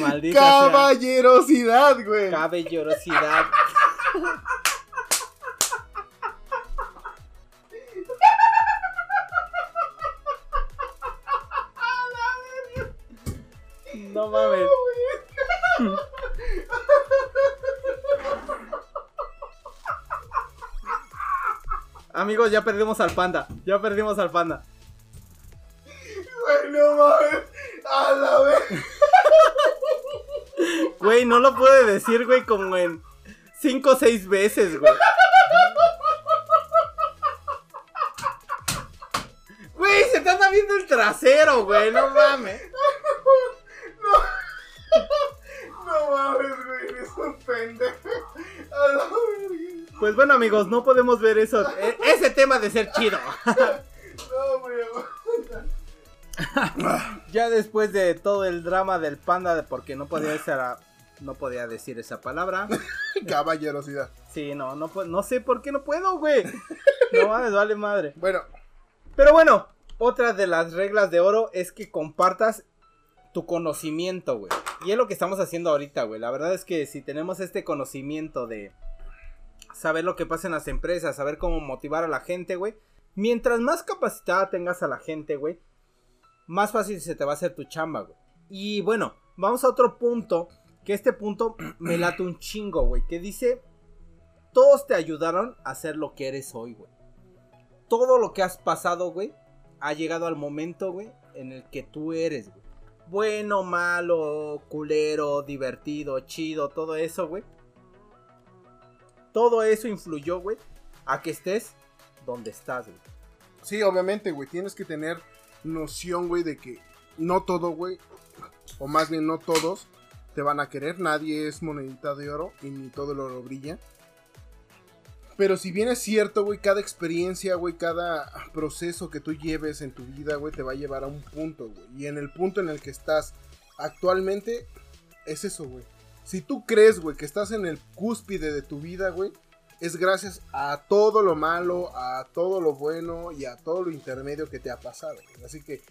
Maldita Caballerosidad, güey. Caballerosidad. no mames. Amigos, ya perdimos al panda. Ya perdimos al panda. Güey, no mames. A la vez. Güey, no lo puede decir, güey, como en 5 o 6 veces, güey. Güey, se está viendo el trasero, güey, no mames. Pues bueno, amigos, no podemos ver eso. E, ese tema de ser chido. ya después de todo el drama del panda, porque no podía decir, no podía decir esa palabra. Caballerosidad. Sí, no, no, no sé por qué no puedo, güey. No mames, vale madre. Bueno. Pero bueno, otra de las reglas de oro es que compartas tu conocimiento, güey. Y es lo que estamos haciendo ahorita, güey. La verdad es que si tenemos este conocimiento de saber lo que pasa en las empresas, saber cómo motivar a la gente, güey. Mientras más capacitada tengas a la gente, güey, más fácil se te va a hacer tu chamba, güey. Y bueno, vamos a otro punto, que este punto me late un chingo, güey, que dice, todos te ayudaron a ser lo que eres hoy, güey. Todo lo que has pasado, güey, ha llegado al momento, güey, en el que tú eres, güey. Bueno, malo, culero, divertido, chido, todo eso, güey todo eso influyó, güey, a que estés donde estás, güey. Sí, obviamente, güey, tienes que tener noción, güey, de que no todo, güey, o más bien no todos, te van a querer. Nadie es monedita de oro y ni todo el oro brilla. Pero si bien es cierto, güey, cada experiencia, güey, cada proceso que tú lleves en tu vida, güey, te va a llevar a un punto, güey. Y en el punto en el que estás actualmente es eso, güey. Si tú crees, güey, que estás en el cúspide de tu vida, güey, es gracias a todo lo malo, a todo lo bueno y a todo lo intermedio que te ha pasado. güey. Así que,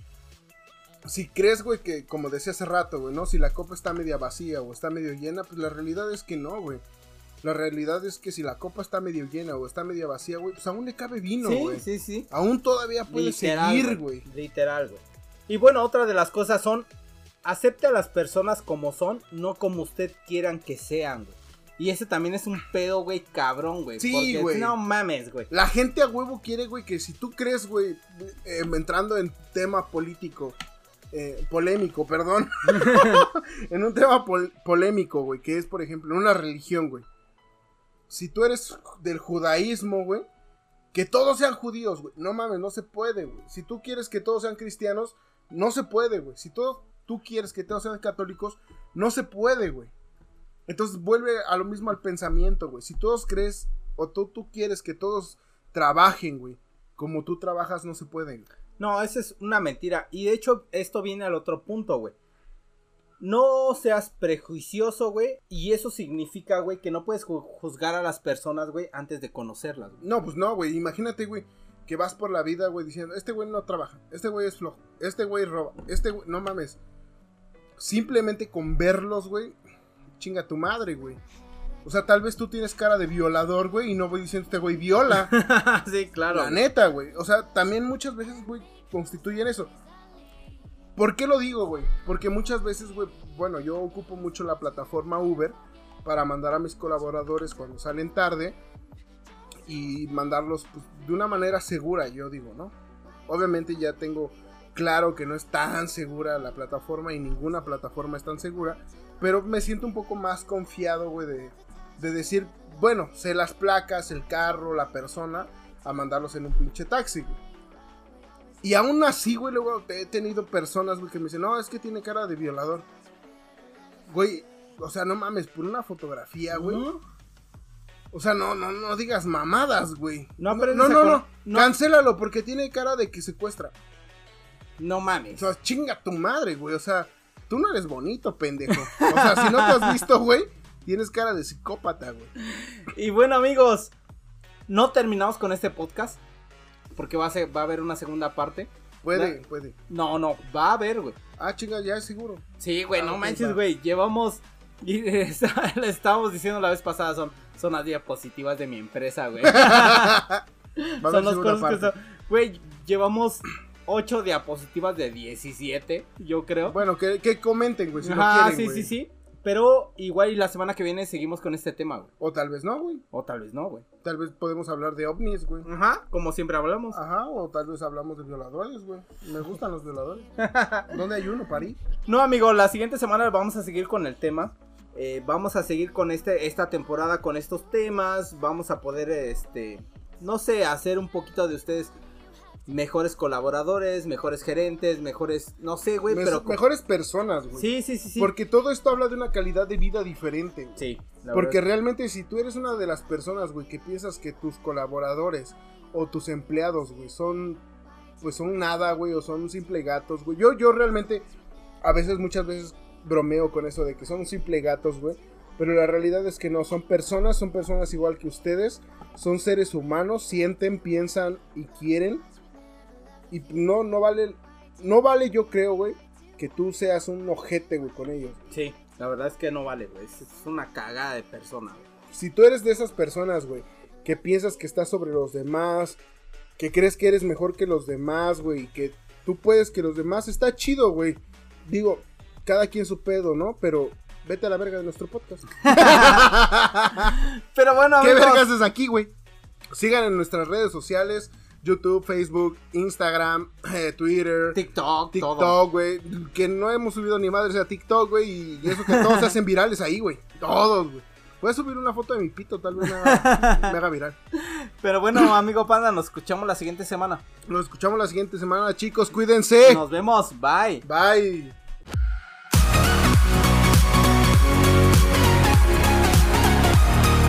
si crees, güey, que como decía hace rato, güey, ¿no? Si la copa está media vacía o está medio llena, pues la realidad es que no, güey. La realidad es que si la copa está medio llena o está media vacía, güey, pues aún le cabe vino, Sí, güey. sí, sí. Aún todavía puede Literal, seguir, güey. Literal, güey. Y bueno, otra de las cosas son, acepte a las personas como son, no como usted quieran que sean, güey. Y ese también es un pedo, güey, cabrón, güey. Sí, güey. No mames, güey. La gente a huevo quiere, güey, que si tú crees, güey, eh, entrando en tema político, eh, polémico, perdón, en un tema pol- polémico, güey, que es, por ejemplo, en una religión, güey. Si tú eres del judaísmo, güey, que todos sean judíos, güey. No mames, no se puede, güey. Si tú quieres que todos sean cristianos, no se puede, güey. Si tú quieres que todos sean católicos, no se puede, güey. Entonces vuelve a lo mismo al pensamiento, güey. Si todos crees o tú, tú quieres que todos trabajen, güey, como tú trabajas, no se puede. güey. No, esa es una mentira. Y de hecho, esto viene al otro punto, güey. No seas prejuicioso, güey. Y eso significa, güey, que no puedes ju- juzgar a las personas, güey, antes de conocerlas. No, pues no, güey. Imagínate, güey, que vas por la vida, güey, diciendo, este güey no trabaja, este güey es flojo, este güey roba, este güey, no mames. Simplemente con verlos, güey, chinga tu madre, güey. O sea, tal vez tú tienes cara de violador, güey, y no voy diciendo este güey viola. sí, claro. La neta, güey. O sea, también muchas veces, güey, constituyen eso. ¿Por qué lo digo, güey? Porque muchas veces, güey, bueno, yo ocupo mucho la plataforma Uber para mandar a mis colaboradores cuando salen tarde y mandarlos pues, de una manera segura, yo digo, ¿no? Obviamente ya tengo claro que no es tan segura la plataforma y ninguna plataforma es tan segura, pero me siento un poco más confiado, güey, de, de decir, bueno, sé las placas, el carro, la persona, a mandarlos en un pinche taxi, güey. Y aún así, güey, luego he tenido personas, güey, que me dicen, no, es que tiene cara de violador. Güey, o sea, no mames, por una fotografía, güey. O sea, no, no, no digas mamadas, güey. No aprendes no, no, no. no. Cancélalo porque tiene cara de que secuestra. No O mames. sea, chinga tu madre, güey. O sea, tú no eres bonito, pendejo. O sea, si no te has visto, güey, tienes cara de psicópata, güey. Y bueno, amigos, no terminamos con este podcast. Porque va a, ser, va a haber una segunda parte. Puede, puede. No, no, va a haber, güey. Ah, chinga, ya es seguro. Sí, güey, Ah, no ok, manches, güey. Llevamos. Y le estábamos diciendo la vez pasada, son, son las diapositivas de mi empresa, güey. Son segunda cosas que son. Güey, llevamos 8 diapositivas de 17, yo creo. Bueno, que, que comenten, güey, si quieren, sí, sí, sí. Pero igual y la semana que viene seguimos con este tema, güey. O tal vez no, güey. O tal vez no, güey. Tal vez podemos hablar de ovnis, güey. Ajá, como siempre hablamos. Ajá, o tal vez hablamos de violadores, güey. Me gustan los violadores. ¿Dónde hay uno, París? No, amigo, la siguiente semana vamos a seguir con el tema. Eh, vamos a seguir con este, esta temporada con estos temas. Vamos a poder, este, no sé, hacer un poquito de ustedes mejores colaboradores, mejores gerentes, mejores, no sé, güey, pero... Mejores personas, güey. Sí, sí, sí, sí. Porque todo esto habla de una calidad de vida diferente. Sí. la Porque verdad. realmente si tú eres una de las personas, güey, que piensas que tus colaboradores o tus empleados, güey, son pues son nada, güey, o son simple gatos, güey. Yo yo realmente a veces muchas veces bromeo con eso de que son simple gatos, güey, pero la realidad es que no, son personas, son personas igual que ustedes, son seres humanos, sienten, piensan y quieren. Y no no vale no vale yo creo, güey, que tú seas un ojete, güey, con ellos. Sí, la verdad es que no vale, güey. Es, una cagada de persona, güey. si tú eres de esas personas, güey, que piensas que estás sobre los demás, que crees que eres mejor que los demás, güey, que tú puedes que los demás, está chido, güey. Digo, cada quien su pedo, ¿no? Pero vete a la verga de nuestro podcast. Pero bueno, ¿Qué amigos, vergas es aquí, güey? Sigan en nuestras redes sociales, YouTube, Facebook, Instagram, eh, Twitter. TikTok. TikTok, güey. Que no hemos subido ni madres a TikTok, güey. Y y eso que todos se hacen virales ahí, güey. Todos, güey. Voy a subir una foto de mi pito, tal vez me haga, me haga viral. Pero bueno, amigo Panda, nos escuchamos la siguiente semana. Nos escuchamos la siguiente semana, chicos. Cuídense. Nos vemos, bye. Bye.